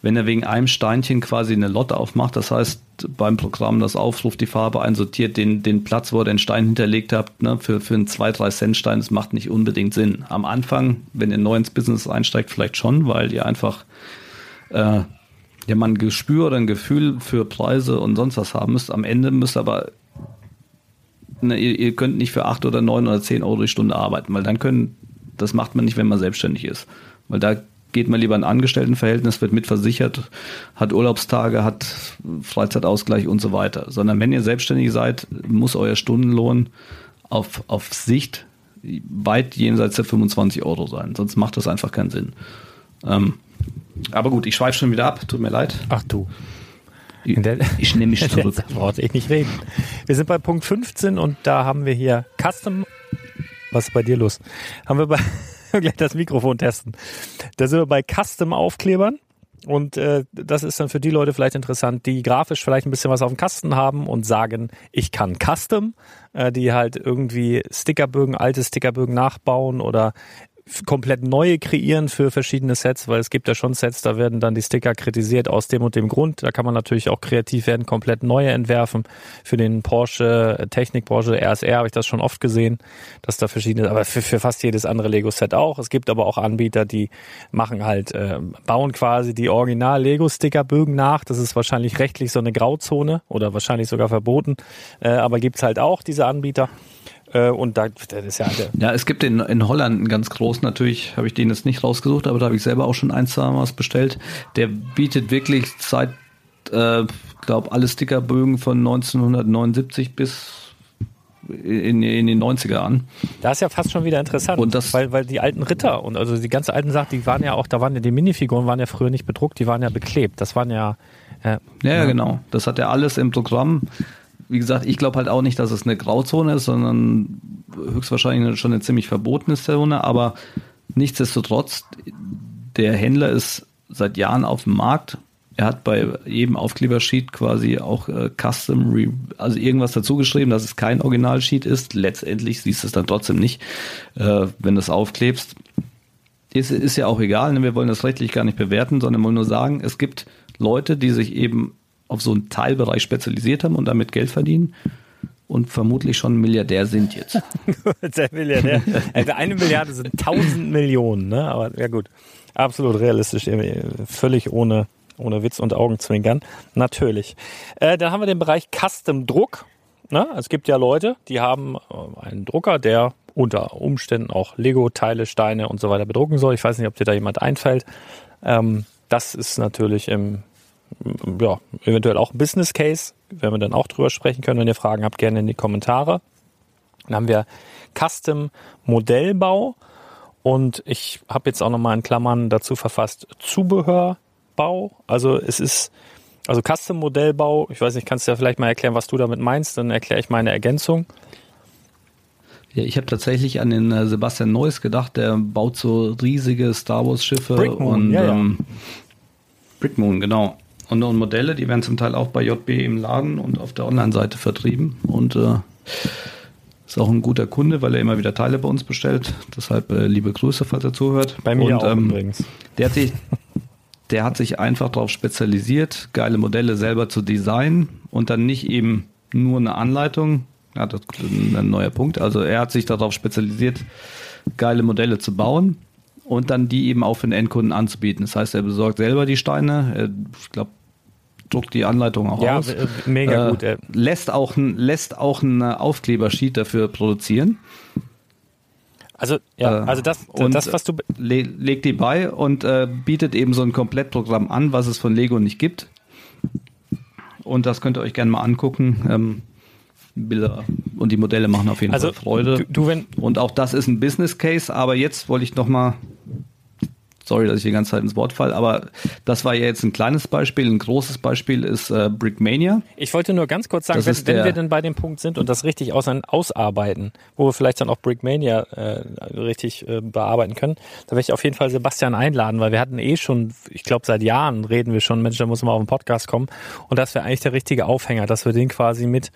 wenn er wegen einem Steinchen quasi eine Lotte aufmacht, das heißt beim Programm das aufruft, die Farbe einsortiert, den, den Platz, wo ihr den Stein hinterlegt habt, ne, für, für einen 2-3 Cent Stein, das macht nicht unbedingt Sinn. Am Anfang, wenn ihr neu ins Business einsteigt, vielleicht schon, weil ihr einfach äh, ja, man ein Gespür oder ein Gefühl für Preise und sonst was haben müsst. Am Ende müsst ihr aber ne, ihr, ihr, könnt nicht für 8 oder 9 oder 10 Euro die Stunde arbeiten, weil dann können, das macht man nicht, wenn man selbstständig ist. Weil da geht man lieber ein Angestelltenverhältnis, wird mitversichert, hat Urlaubstage, hat Freizeitausgleich und so weiter. Sondern wenn ihr selbstständig seid, muss euer Stundenlohn auf, auf Sicht weit jenseits der 25 Euro sein. Sonst macht das einfach keinen Sinn. Ähm, aber gut, ich schweife schon wieder ab, tut mir leid. Ach du. Der, ich nehme mich zurück. brauchte ich nicht reden. Wir sind bei Punkt 15 und da haben wir hier Custom. Was ist bei dir los? Haben wir bei gleich das Mikrofon testen. Da sind wir bei Custom Aufklebern. Und äh, das ist dann für die Leute vielleicht interessant, die grafisch vielleicht ein bisschen was auf dem Kasten haben und sagen, ich kann Custom, äh, die halt irgendwie Stickerbögen, alte Stickerbögen nachbauen oder komplett neue kreieren für verschiedene Sets, weil es gibt ja schon Sets, da werden dann die Sticker kritisiert aus dem und dem Grund. Da kann man natürlich auch kreativ werden, komplett neue entwerfen. Für den Porsche Technik, Porsche RSR habe ich das schon oft gesehen, dass da verschiedene, aber für, für fast jedes andere Lego-Set auch. Es gibt aber auch Anbieter, die machen halt, äh, bauen quasi die Original-Lego-Sticker-Bögen nach. Das ist wahrscheinlich rechtlich so eine Grauzone oder wahrscheinlich sogar verboten. Äh, aber gibt's halt auch diese Anbieter. Äh, und da, das ist ja, ja, es gibt in, in Holland einen ganz großen, natürlich habe ich den jetzt nicht rausgesucht, aber da habe ich selber auch schon ein, zwei Mal was bestellt. Der bietet wirklich seit, äh, glaube alle Stickerbögen von 1979 bis in, in den 90er an. Das ist ja fast schon wieder interessant, und das, weil, weil die alten Ritter und also die ganz alten Sachen, die waren ja auch, da waren ja die Minifiguren waren ja früher nicht bedruckt, die waren ja beklebt. Das waren ja. Äh, ja, ja, genau. Das hat er alles im Programm wie gesagt, ich glaube halt auch nicht, dass es eine Grauzone ist, sondern höchstwahrscheinlich schon eine ziemlich verbotene Zone, aber nichtsdestotrotz, der Händler ist seit Jahren auf dem Markt. Er hat bei jedem Aufklebersheet quasi auch äh, Custom, Re also irgendwas dazu geschrieben, dass es kein Originalsheet ist. Letztendlich siehst du es dann trotzdem nicht, äh, wenn du es aufklebst. Ist, ist ja auch egal, ne? wir wollen das rechtlich gar nicht bewerten, sondern wollen nur sagen, es gibt Leute, die sich eben auf so einen Teilbereich spezialisiert haben und damit Geld verdienen und vermutlich schon Milliardär sind jetzt. Der Milliardär. Also eine Milliarde sind tausend Millionen, ne? Aber ja gut. Absolut realistisch, völlig ohne, ohne Witz und Augenzwinkern. Natürlich. Äh, dann haben wir den Bereich Custom Druck. Ne? Es gibt ja Leute, die haben äh, einen Drucker, der unter Umständen auch Lego-Teile, Steine und so weiter bedrucken soll. Ich weiß nicht, ob dir da jemand einfällt. Ähm, das ist natürlich im ja, eventuell auch ein Business Case, werden wir dann auch drüber sprechen können. Wenn ihr Fragen habt, gerne in die Kommentare. Dann haben wir Custom Modellbau und ich habe jetzt auch nochmal in Klammern dazu verfasst Zubehörbau. Also es ist also Custom Modellbau. Ich weiß nicht, kannst du ja vielleicht mal erklären, was du damit meinst? Dann erkläre ich meine Ergänzung. Ja, ich habe tatsächlich an den äh, Sebastian Neuss gedacht, der baut so riesige Star Wars Schiffe Brickmoon, und ja, ja. Ähm, Brickmoon, genau und, und Modelle, die werden zum Teil auch bei JB im Laden und auf der Online-Seite vertrieben und äh, ist auch ein guter Kunde, weil er immer wieder Teile bei uns bestellt. Deshalb äh, liebe Grüße, falls er zuhört. Bei mir und, auch ähm, übrigens. Der hat sich, der hat sich einfach darauf spezialisiert, geile Modelle selber zu designen und dann nicht eben nur eine Anleitung. Ja, das ist ein neuer Punkt. Also er hat sich darauf spezialisiert, geile Modelle zu bauen und dann die eben auch für den Endkunden anzubieten. Das heißt, er besorgt selber die Steine. Ich glaube, druckt die Anleitung auch ja, aus. äh, mega Äh, gut. äh. lässt auch ein, lässt auch ein Aufklebersheet dafür produzieren. Also ja, Äh, also das, und das was du le legt die bei und äh, bietet eben so ein Komplettprogramm an, was es von Lego nicht gibt. Und das könnt ihr euch gerne mal angucken. Ähm, Bilder und die Modelle machen auf jeden Also, Fall Freude. du- du, wenn- und auch das ist ein Business Case, aber jetzt wollte ich noch mal Sorry, dass ich die ganze Zeit ins Wort falle, aber das war ja jetzt ein kleines Beispiel. Ein großes Beispiel ist äh, Brickmania. Ich wollte nur ganz kurz sagen, wenn, wenn wir denn bei dem Punkt sind und das richtig aus, ausarbeiten, wo wir vielleicht dann auch Brickmania äh, richtig äh, bearbeiten können, da werde ich auf jeden Fall Sebastian einladen, weil wir hatten eh schon, ich glaube seit Jahren reden wir schon, Mensch, da muss man auf den Podcast kommen und das wäre eigentlich der richtige Aufhänger, dass wir den quasi mit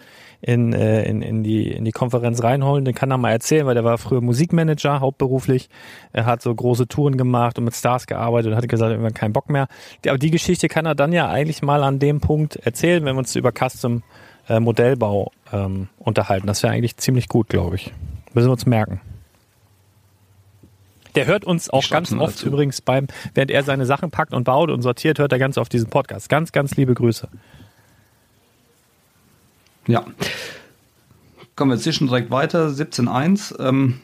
in, äh, in, in, die, in die Konferenz reinholen. Den kann er mal erzählen, weil der war früher Musikmanager, hauptberuflich. Er hat so große Touren gemacht und mit Stars gearbeitet und hat gesagt, irgendwann keinen Bock mehr. Aber die Geschichte kann er dann ja eigentlich mal an dem Punkt erzählen, wenn wir uns über Custom äh, Modellbau ähm, unterhalten. Das wäre eigentlich ziemlich gut, glaube ich. Müssen wir uns merken. Der hört uns auch ganz oft dazu. übrigens beim, während er seine Sachen packt und baut und sortiert, hört er ganz oft diesen Podcast. Ganz, ganz liebe Grüße. Ja. Kommen wir zwischen direkt weiter. 17.1, ähm,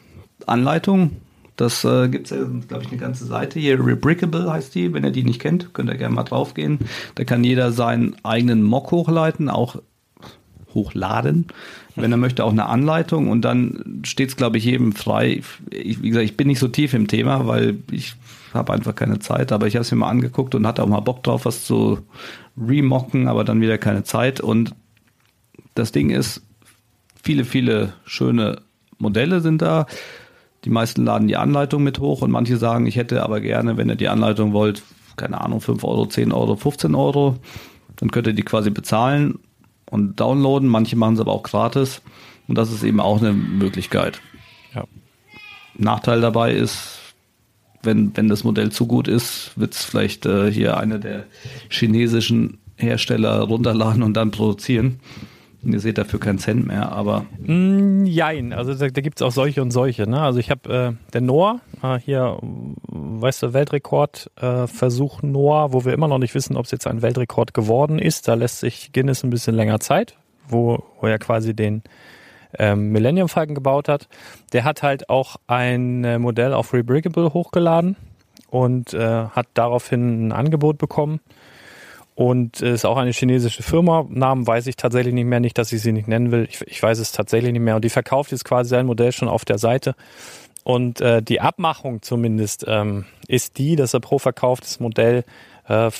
Anleitung. Das äh, gibt es ja, glaube ich, eine ganze Seite hier. Rebrickable heißt die. Wenn ihr die nicht kennt, könnt ihr gerne mal drauf gehen. Da kann jeder seinen eigenen Mock hochleiten, auch hochladen, wenn er möchte, auch eine Anleitung. Und dann steht es, glaube ich, jedem frei. Ich, wie gesagt, ich bin nicht so tief im Thema, weil ich habe einfach keine Zeit. Aber ich habe es mir mal angeguckt und hatte auch mal Bock drauf, was zu remocken, aber dann wieder keine Zeit. Und das Ding ist, viele, viele schöne Modelle sind da. Die meisten laden die Anleitung mit hoch und manche sagen, ich hätte aber gerne, wenn ihr die Anleitung wollt, keine Ahnung, 5 Euro, 10 Euro, 15 Euro. Dann könnt ihr die quasi bezahlen und downloaden. Manche machen es aber auch gratis. Und das ist eben auch eine Möglichkeit. Ja. Nachteil dabei ist, wenn, wenn das Modell zu gut ist, wird es vielleicht äh, hier einer der chinesischen Hersteller runterladen und dann produzieren. Ihr seht dafür keinen Cent mehr, aber. Mm, jein, also da, da gibt es auch solche und solche. Ne? Also ich habe äh, der Noah, äh, hier, weißt du, Weltrekordversuch äh, Noah, wo wir immer noch nicht wissen, ob es jetzt ein Weltrekord geworden ist. Da lässt sich Guinness ein bisschen länger Zeit, wo, wo er quasi den ähm, Millennium Falcon gebaut hat. Der hat halt auch ein äh, Modell auf Rebrickable hochgeladen und äh, hat daraufhin ein Angebot bekommen und ist auch eine chinesische Firma. Namen weiß ich tatsächlich nicht mehr, nicht, dass ich sie nicht nennen will. Ich, ich weiß es tatsächlich nicht mehr. Und die verkauft jetzt quasi sein Modell schon auf der Seite. Und äh, die Abmachung zumindest ähm, ist die, dass er pro verkauftes Modell, äh,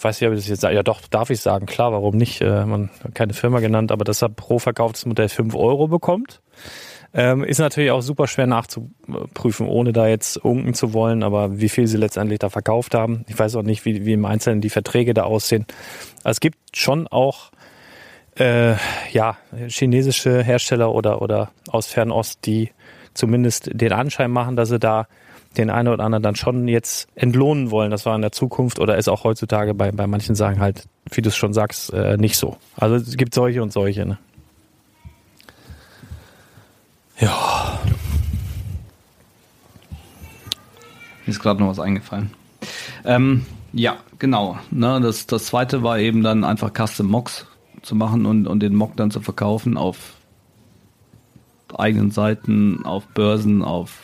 weiß ich, ob ich das jetzt sage, ja doch, darf ich sagen, klar, warum nicht, äh, man hat keine Firma genannt, aber dass er pro verkauftes Modell fünf Euro bekommt. Ähm, ist natürlich auch super schwer nachzuprüfen, ohne da jetzt unken zu wollen, aber wie viel sie letztendlich da verkauft haben. Ich weiß auch nicht, wie, wie im Einzelnen die Verträge da aussehen. Also es gibt schon auch äh, ja, chinesische Hersteller oder, oder aus Fernost, die zumindest den Anschein machen, dass sie da den einen oder anderen dann schon jetzt entlohnen wollen. Das war in der Zukunft oder ist auch heutzutage bei, bei manchen sagen halt, wie du es schon sagst, äh, nicht so. Also es gibt solche und solche. Ne? Ja. Mir ist gerade noch was eingefallen. Ähm, ja, genau. Ne, das, das zweite war eben dann einfach Custom Mocks zu machen und, und den Mock dann zu verkaufen auf eigenen Seiten, auf Börsen, auf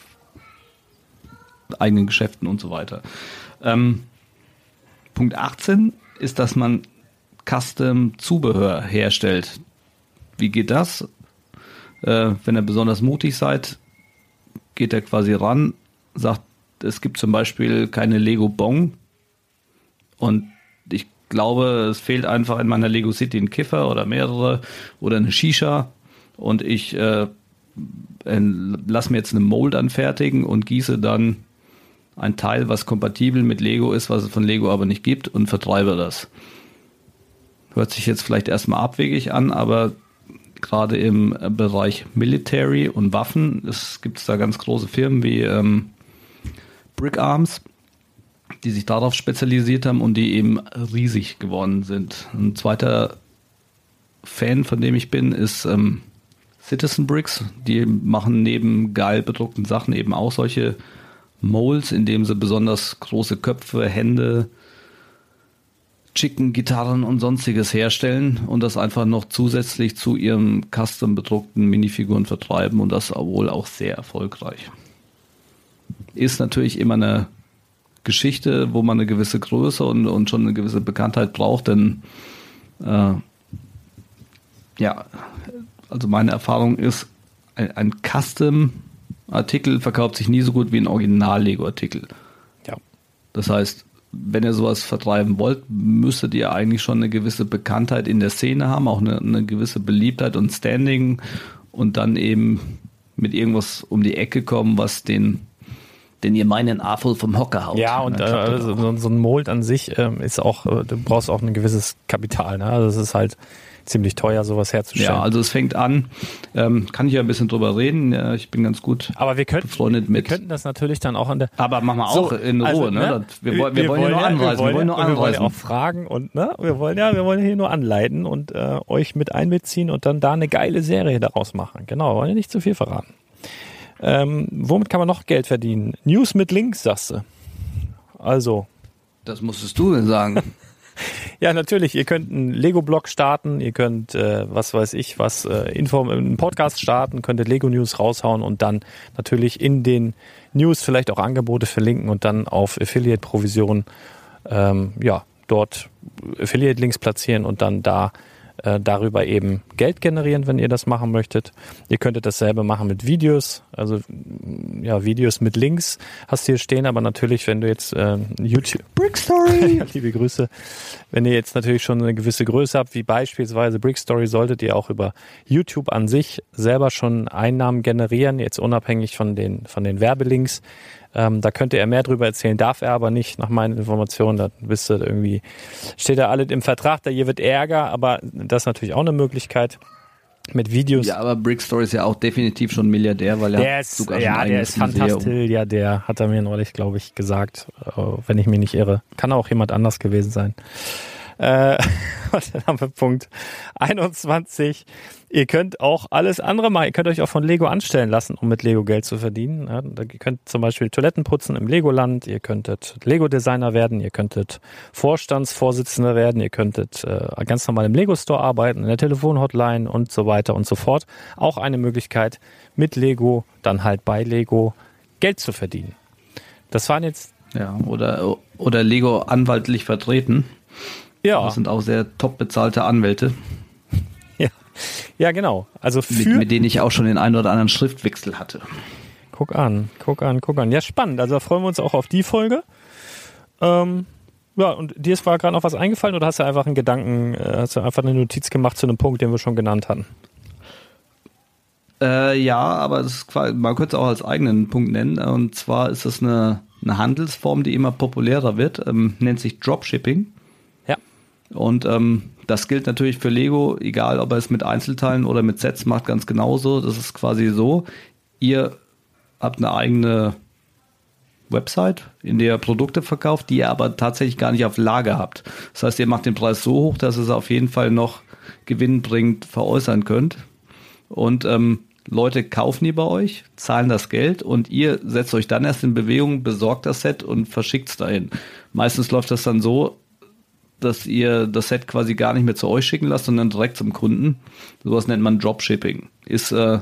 eigenen Geschäften und so weiter. Ähm, Punkt 18 ist, dass man Custom Zubehör herstellt. Wie geht das? Äh, wenn ihr besonders mutig seid, geht er quasi ran, sagt, es gibt zum Beispiel keine Lego Bong und ich glaube, es fehlt einfach in meiner Lego City ein Kiffer oder mehrere oder eine Shisha und ich äh, lass mir jetzt eine Mold anfertigen und gieße dann ein Teil, was kompatibel mit Lego ist, was es von Lego aber nicht gibt und vertreibe das. Hört sich jetzt vielleicht erstmal abwegig an, aber gerade im Bereich Military und Waffen. Es gibt da ganz große Firmen wie ähm, Brick Arms, die sich darauf spezialisiert haben und die eben riesig geworden sind. Ein zweiter Fan, von dem ich bin, ist ähm, Citizen Bricks. Die machen neben geil bedruckten Sachen eben auch solche Molds, indem sie besonders große Köpfe, Hände, Chicken-Gitarren und sonstiges herstellen und das einfach noch zusätzlich zu ihren custom bedruckten Minifiguren vertreiben und das wohl auch sehr erfolgreich. Ist natürlich immer eine Geschichte, wo man eine gewisse Größe und, und schon eine gewisse Bekanntheit braucht, denn äh, ja, also meine Erfahrung ist, ein, ein Custom-Artikel verkauft sich nie so gut wie ein Original-Lego-Artikel. Ja. Das heißt, wenn ihr sowas vertreiben wollt, müsstet ihr eigentlich schon eine gewisse Bekanntheit in der Szene haben, auch eine, eine gewisse Beliebtheit und Standing und dann eben mit irgendwas um die Ecke kommen, was den den ihr meinen Apfel vom Hocker haut. Ja, und äh, also so, so, ein Mold an sich ähm, ist auch, äh, du brauchst auch ein gewisses Kapital. Ne? Also es ist halt ziemlich teuer, sowas herzustellen. Ja, also es fängt an, ähm, kann ich ja ein bisschen drüber reden. Ja, ich bin ganz gut aber wir könnten, befreundet mit. Wir könnten das natürlich dann auch an der. Aber machen wir auch so, in Ruhe, also, ne? ne? Wir, wir, wir, wollen ja nur anreisen. Wir wollen, nur anreisen. Wir wollen ja auch fragen und ne, wir wollen ja, wir wollen hier nur anleiten und äh, euch mit einbeziehen und dann da eine geile Serie daraus machen. Genau, wir wollen ja nicht zu viel verraten. Ähm, womit kann man noch Geld verdienen? News mit Links, sagst du. Also. Das musstest du denn sagen. Ja, natürlich. Ihr könnt einen Lego-Blog starten, ihr könnt, äh, was weiß ich, was, äh, Info, einen Podcast starten, könntet Lego-News raushauen und dann natürlich in den News vielleicht auch Angebote verlinken und dann auf Affiliate-Provision, ähm, ja, dort Affiliate-Links platzieren und dann da äh, darüber eben Geld generieren, wenn ihr das machen möchtet. Ihr könntet dasselbe machen mit Videos, also ja, Videos mit Links hast du hier stehen, aber natürlich, wenn du jetzt äh, YouTube Brickstory, liebe Grüße, wenn ihr jetzt natürlich schon eine gewisse Größe habt, wie beispielsweise Brickstory, solltet ihr auch über YouTube an sich selber schon Einnahmen generieren, jetzt unabhängig von den von den Werbelinks Ähm, da könnte er mehr drüber erzählen, darf er aber nicht, nach meinen Informationen. Da bist du irgendwie, steht da alles im Vertrag, da hier wird Ärger, aber das ist natürlich auch eine Möglichkeit mit Videos. Ja, aber Brickstory ist ja auch definitiv schon Milliardär, weil er der ist, sogar ja, der ist fantastisch. Ja, der hat er mir neulich, glaube ich, gesagt, äh, wenn ich mich nicht irre. Kann auch jemand anders gewesen sein. Äh, und dann haben wir Punkt 21. Ihr könnt auch alles andere machen. Ihr könnt euch auch von Lego anstellen lassen, um mit Lego Geld zu verdienen. Ja, ihr könnt zum Beispiel Toiletten putzen im Legoland. Ihr könntet Lego-Designer werden. Ihr könntet Vorstandsvorsitzender werden. Ihr könntet äh, ganz normal im Lego-Store arbeiten, in der Telefonhotline und so weiter und so fort. Auch eine Möglichkeit, mit Lego, dann halt bei Lego, Geld zu verdienen. Das waren jetzt. Ja, oder, oder Lego anwaltlich vertreten. Ja. Das sind auch sehr top bezahlte Anwälte. Ja, ja genau. Also für mit, mit denen ich auch schon den einen oder anderen Schriftwechsel hatte. Guck an, guck an, guck an. Ja, spannend. Also da freuen wir uns auch auf die Folge. Ähm, ja, und dir ist gerade noch was eingefallen oder hast du einfach einen Gedanken, äh, hast du einfach eine Notiz gemacht zu einem Punkt, den wir schon genannt hatten? Äh, ja, aber quasi, man könnte es auch als eigenen Punkt nennen. Und zwar ist es eine, eine Handelsform, die immer populärer wird, ähm, nennt sich Dropshipping. Und ähm, das gilt natürlich für Lego, egal ob er es mit Einzelteilen oder mit Sets macht, ganz genauso. Das ist quasi so, ihr habt eine eigene Website, in der ihr Produkte verkauft, die ihr aber tatsächlich gar nicht auf Lager habt. Das heißt, ihr macht den Preis so hoch, dass es auf jeden Fall noch gewinnbringend veräußern könnt. Und ähm, Leute kaufen die bei euch, zahlen das Geld und ihr setzt euch dann erst in Bewegung, besorgt das Set und verschickt es dahin. Meistens läuft das dann so, dass ihr das Set quasi gar nicht mehr zu euch schicken lasst, sondern direkt zum Kunden. Sowas nennt man Dropshipping. Ist, äh,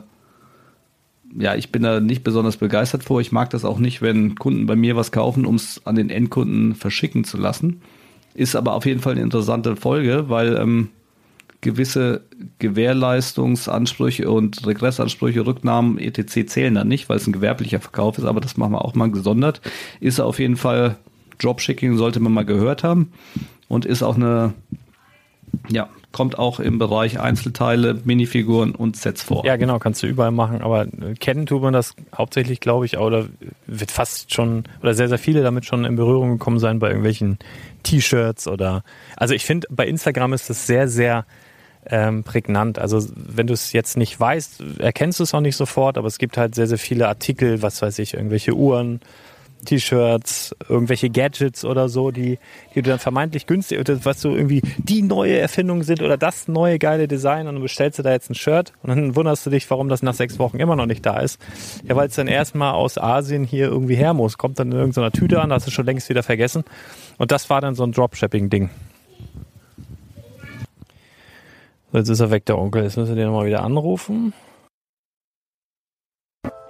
ja, ich bin da nicht besonders begeistert vor. Ich mag das auch nicht, wenn Kunden bei mir was kaufen, um es an den Endkunden verschicken zu lassen. Ist aber auf jeden Fall eine interessante Folge, weil ähm, gewisse Gewährleistungsansprüche und Regressansprüche, Rücknahmen, etc. zählen da nicht, weil es ein gewerblicher Verkauf ist, aber das machen wir auch mal gesondert. Ist auf jeden Fall Dropshipping, sollte man mal gehört haben und ist auch eine, ja, kommt auch im Bereich Einzelteile, Minifiguren und Sets vor. Ja, genau, kannst du überall machen, aber kennen tut man das hauptsächlich, glaube ich, oder wird fast schon, oder sehr, sehr viele damit schon in Berührung gekommen sein bei irgendwelchen T-Shirts oder, also ich finde, bei Instagram ist das sehr, sehr ähm, prägnant. Also wenn du es jetzt nicht weißt, erkennst du es auch nicht sofort, aber es gibt halt sehr, sehr viele Artikel, was weiß ich, irgendwelche Uhren, T-Shirts, irgendwelche Gadgets oder so, die, die du dann vermeintlich günstig, was so irgendwie die neue Erfindung sind oder das neue geile Design und dann bestellst du da jetzt ein Shirt und dann wunderst du dich, warum das nach sechs Wochen immer noch nicht da ist. Ja, weil es dann erstmal aus Asien hier irgendwie her muss. Kommt dann in irgendeiner Tüte an, hast du schon längst wieder vergessen. Und das war dann so ein Dropshipping-Ding. Jetzt ist er weg, der Onkel. Jetzt müssen wir den nochmal wieder anrufen.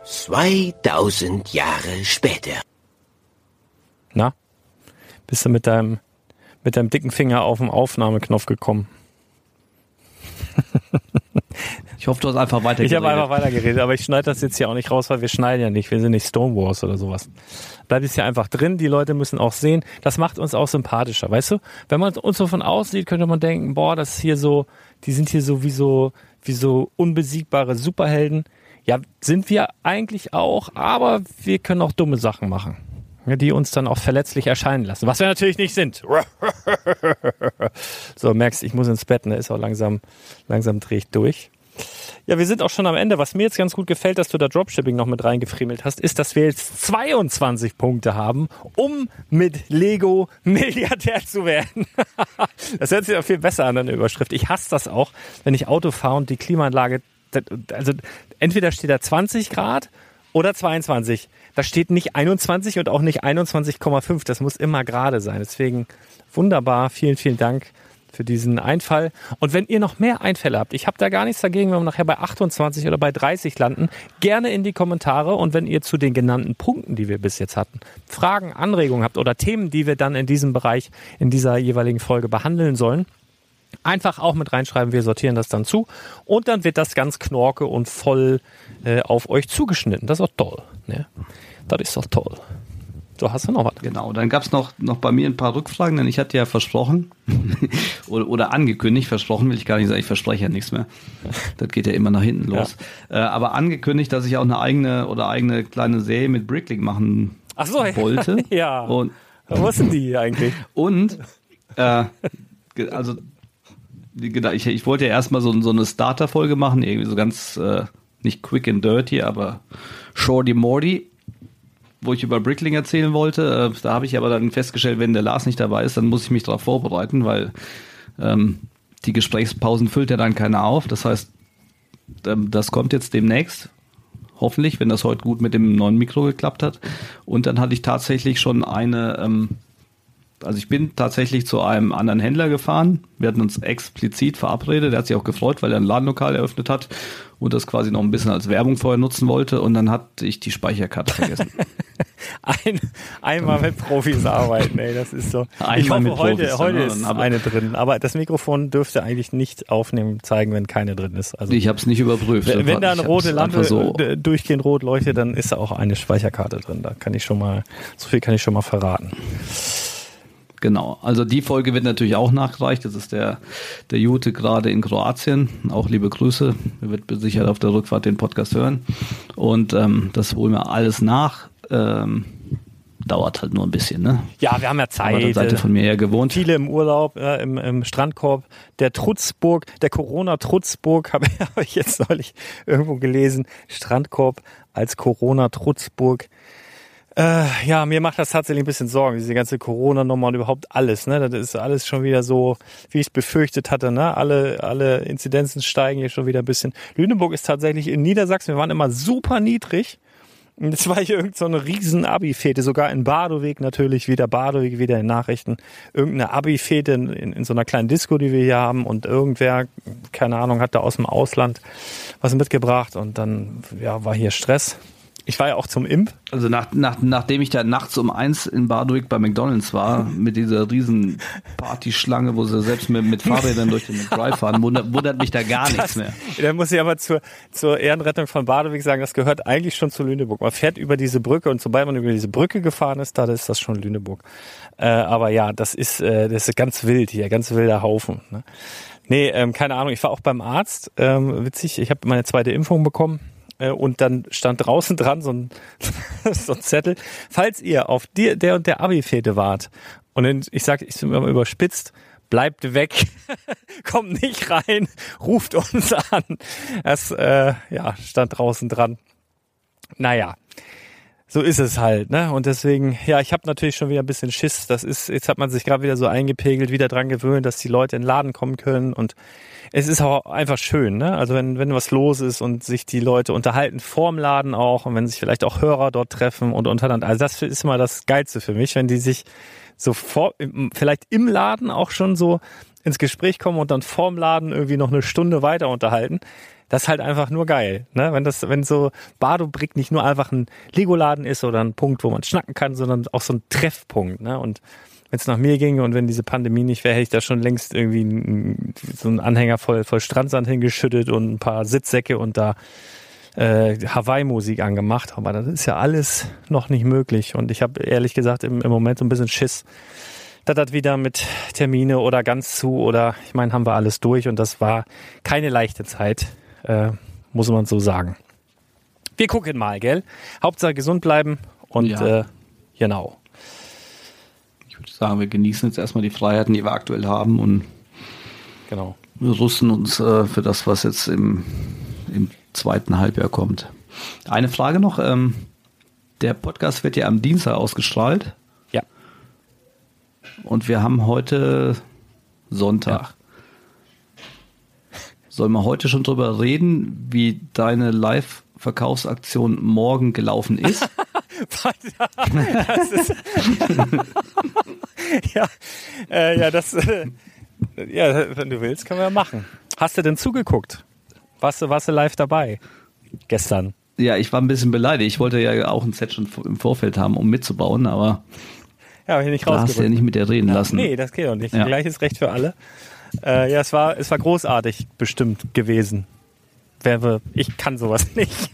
2000 Jahre später. Na? Bist du mit deinem, mit deinem dicken Finger auf den Aufnahmeknopf gekommen? Ich hoffe, du hast einfach weitergeredet. Ich habe einfach weitergeredet, aber ich schneide das jetzt hier auch nicht raus, weil wir schneiden ja nicht. Wir sind nicht Stonewalls oder sowas. Bleibt es hier einfach drin. Die Leute müssen auch sehen. Das macht uns auch sympathischer, weißt du? Wenn man uns so von außen sieht, könnte man denken, boah, das ist hier so, die sind hier so wie so, wie so unbesiegbare Superhelden. Ja, sind wir eigentlich auch, aber wir können auch dumme Sachen machen die uns dann auch verletzlich erscheinen lassen, was wir natürlich nicht sind. so, merkst, ich muss ins Bett, ne? Ist auch langsam, langsam drehe ich durch. Ja, wir sind auch schon am Ende. Was mir jetzt ganz gut gefällt, dass du da Dropshipping noch mit reingefriemelt hast, ist, dass wir jetzt 22 Punkte haben, um mit Lego Milliardär zu werden. das hört sich auch viel besser an, eine Überschrift. Ich hasse das auch, wenn ich Auto fahre und die Klimaanlage, also entweder steht da 20 Grad oder 22. Da steht nicht 21 und auch nicht 21,5. Das muss immer gerade sein. Deswegen wunderbar. Vielen, vielen Dank für diesen Einfall. Und wenn ihr noch mehr Einfälle habt, ich habe da gar nichts dagegen, wenn wir nachher bei 28 oder bei 30 landen, gerne in die Kommentare. Und wenn ihr zu den genannten Punkten, die wir bis jetzt hatten, Fragen, Anregungen habt oder Themen, die wir dann in diesem Bereich, in dieser jeweiligen Folge behandeln sollen, Einfach auch mit reinschreiben, wir sortieren das dann zu und dann wird das ganz knorke und voll äh, auf euch zugeschnitten. Das ist auch toll. Ne? Das ist doch toll. So, hast du noch was? Genau, dann gab es noch, noch bei mir ein paar Rückfragen, denn ich hatte ja versprochen oder, oder, angekündigt, versprochen will ich gar nicht sagen, ich verspreche ja nichts mehr. Das geht ja immer nach hinten los. Ja. Äh, aber angekündigt, dass ich auch eine eigene oder eigene kleine Serie mit Bricklink machen Ach so, wollte. ja. Und, Wo denn die eigentlich? und äh, also genau, ich, ich wollte ja erstmal so, so eine Starter-Folge machen, irgendwie so ganz äh, nicht quick and dirty, aber shorty morty, wo ich über Brickling erzählen wollte. Äh, da habe ich aber dann festgestellt, wenn der Lars nicht dabei ist, dann muss ich mich darauf vorbereiten, weil ähm, die Gesprächspausen füllt ja dann keiner auf. Das heißt, ähm, das kommt jetzt demnächst. Hoffentlich, wenn das heute gut mit dem neuen Mikro geklappt hat. Und dann hatte ich tatsächlich schon eine, ähm, also ich bin tatsächlich zu einem anderen Händler gefahren. Wir hatten uns explizit verabredet. Er hat sich auch gefreut, weil er ein Ladenlokal eröffnet hat und das quasi noch ein bisschen als Werbung vorher nutzen wollte. Und dann hatte ich die Speicherkarte vergessen. Ein, einmal mit Profis arbeiten, ey, das ist so. ich Einmal hoffe, mit heute, Profis, heute ist eine drin, aber das Mikrofon dürfte eigentlich nicht aufnehmen, zeigen, wenn keine drin ist. Also Ich habe es nicht überprüft. wenn, wenn da Ich eine rote Lampe so durchgehend rot leuchtet, dann ist da auch eine Speicherkarte drin. Da kann ich schon mal, so viel kann ich schon mal verraten. Genau, also die Folge wird natürlich auch nachgereicht. Das ist der, der Jute gerade in Kroatien. Auch liebe Grüße. Er wird sicher auf der Rückfahrt den Podcast hören. Und ähm, das holen wir alles nach. Ähm, dauert halt nur ein bisschen, ne? Ja, wir haben ja Aber Zeit. seid ihr von mir her gewohnt. Viele im Urlaub, äh, im, im Strandkorb. Der Trutzburg, der Corona-Trutzburg, habe hab ich jetzt neulich irgendwo gelesen. Strandkorb als Corona-Trutzburg. Äh, ja, mir macht das tatsächlich ein bisschen Sorgen, diese ganze Corona-Nummer und überhaupt alles. Ne? Das ist alles schon wieder so, wie ich es befürchtet hatte. Ne? Alle, alle Inzidenzen steigen hier schon wieder ein bisschen. Lüneburg ist tatsächlich in Niedersachsen, wir waren immer super niedrig. Es war hier irgend so riesen Abi-Fete, sogar in Badoweg natürlich, wieder Badoweg, wieder in Nachrichten. Irgendeine Abi-Fete in, in, in so einer kleinen Disco, die wir hier haben und irgendwer, keine Ahnung, hat da aus dem Ausland was mitgebracht und dann ja, war hier Stress. Ich war ja auch zum Imp. Also nach, nach, nachdem ich da nachts um eins in Bardwick bei McDonalds war, mit dieser riesen Partyschlange, wo sie selbst mit, mit Fahrrädern durch den Drive fahren, wundert, wundert mich da gar nichts mehr. Da muss ich aber zur, zur Ehrenrettung von Badeweg sagen, das gehört eigentlich schon zu Lüneburg. Man fährt über diese Brücke und sobald man über diese Brücke gefahren ist, da ist das schon Lüneburg. Äh, aber ja, das ist, äh, das ist ganz wild hier, ganz wilder Haufen. Ne? Nee, ähm, keine Ahnung. Ich war auch beim Arzt. Ähm, witzig, ich habe meine zweite Impfung bekommen. Äh, Und dann stand draußen dran so ein, so ein Zettel. Falls ihr auf die, der und der Abi-Fete wart, und dann, ich sag, ich bin immer überspitzt, bleibt weg, kommt nicht rein, ruft uns an. Das äh, ja, stand draußen dran. Naja, so ist es halt, ne? Und deswegen, ja, ich habe natürlich schon wieder ein bisschen Schiss. Das ist, jetzt hat man sich gerade wieder so eingepegelt, wieder dran gewöhnt, dass die Leute in den Laden kommen können und es ist auch einfach schön, ne? Also wenn, wenn was los ist und sich die Leute unterhalten vorm Laden auch und wenn sich vielleicht auch Hörer dort treffen und untereinander. Also das ist immer das Geilste für mich, wenn die sich so vor, vielleicht im Laden auch schon so ins Gespräch kommen und dann vorm Laden irgendwie noch eine Stunde weiter unterhalten. Das ist halt einfach nur geil, ne? Wenn das, wenn so Bardo-Brick nicht nur einfach ein Lego-Laden ist oder ein Punkt, wo man schnacken kann, sondern auch so ein Treffpunkt, ne? Und wenn es nach mir ginge und wenn diese Pandemie nicht wäre, hätte ich da schon längst irgendwie einen- so einen Anhänger voll, voll Strandsand hingeschüttet und ein paar Sitzsäcke und da äh, Hawaii-Musik angemacht. Aber das ist ja alles noch nicht möglich. Und ich habe ehrlich gesagt im, im Moment so ein bisschen Schiss, dass das wieder mit Termine oder ganz zu oder ich meine, haben wir alles durch und das war keine leichte Zeit, äh, muss man so sagen. Wir gucken mal, gell? Hauptsache gesund bleiben und Ja. äh, genau. Ich würde sagen, wir genießen jetzt erstmal die Freiheiten, die wir aktuell haben und Genau. wir rüsten uns äh, für das, was jetzt im, im zweiten Halbjahr kommt. Eine Frage noch. Ähm, der Podcast wird ja am Dienstag ausgestrahlt Ja. und wir haben heute Sonntag. Sollen wir heute schon drüber reden, wie deine Live-Verkaufsaktion morgen gelaufen ist? Ist, ja, äh, ja, das, äh, ja, wenn du willst, können wir machen. Hast du denn zugeguckt? Warst du, warst du live dabei? Gestern. ja, ich war ein bisschen beleidigt. Ich wollte ja auch ein Set schon im Vorfeld haben, um mitzubauen, aber Ja, hab ich nicht da hast du ja nicht mit dir reden lassen. Nee, das geht doch nicht. Ja. Gleiches Recht für alle. Äh, ja, es war, es war großartig bestimmt gewesen. Wer wir, ich kann sowas nicht.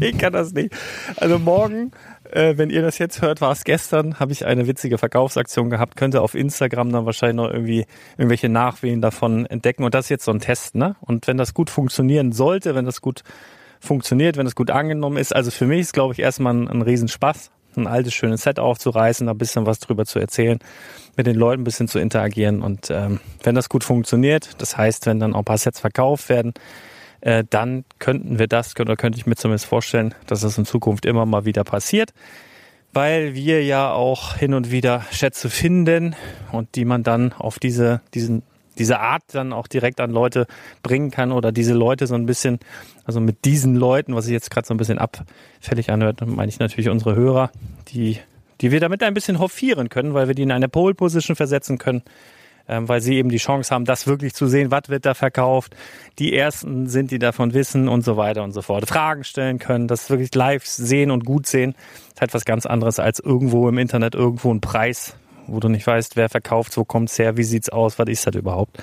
Ich kann, das nicht. Also morgen, äh, wenn ihr das jetzt hört, war es gestern, habe ich eine witzige Verkaufsaktion gehabt. Könnte auf Instagram dann wahrscheinlich noch irgendwie irgendwelche Nachwehen davon entdecken. Und das ist jetzt so ein Test, ne? Und wenn das gut funktionieren sollte, wenn das gut funktioniert, wenn es gut angenommen ist. Also für mich ist, glaube ich, erstmal ein Riesenspaß, ein altes, schönes Set aufzureißen, da ein bisschen was drüber zu erzählen, mit den Leuten ein bisschen zu interagieren. Und ähm, wenn das gut funktioniert, das heißt, wenn dann auch ein paar Sets verkauft werden, äh, dann könnten wir das, oder könnte ich mir zumindest vorstellen, dass das in Zukunft immer mal wieder passiert weil wir ja auch hin und wieder Schätze finden und die man dann auf diese, diesen, diese Art dann auch direkt an Leute bringen kann oder diese Leute so ein bisschen, also mit diesen Leuten, was sich jetzt gerade so ein bisschen abfällig anhört, meine ich natürlich unsere Hörer, die, die wir damit ein bisschen hofieren können, weil wir die in eine Pole Position versetzen können ähm, weil sie eben die Chance haben, das wirklich zu sehen, was wird da verkauft, die Ersten sind, die davon wissen und so weiter und so fort. Fragen stellen können, das wirklich live sehen und gut sehen, ist halt was ganz anderes als irgendwo im Internet irgendwo ein Preis, wo du nicht weißt, wer verkauft, wo kommt's her, wie sieht's aus, was ist das überhaupt.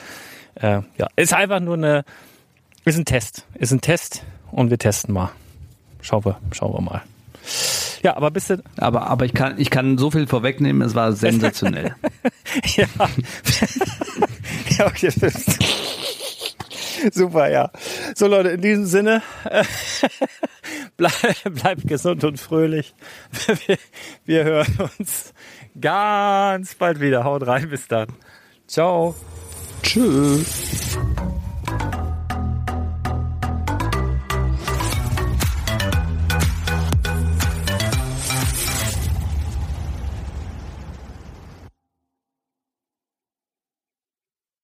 Äh, ja, ist einfach nur eine, ist ein Test, ist ein Test und wir testen mal. Schauen wir, schauen wir mal. Ja, aber bist du. Aber, aber ich kann, ich kann so viel vorwegnehmen, es war sensationell. ja. ja, okay. Super, ja. So Leute, in diesem Sinne, äh, bleib, bleibt gesund und fröhlich. Wir, wir hören uns ganz bald wieder. Haut rein, bis dann. Ciao. Tschüss.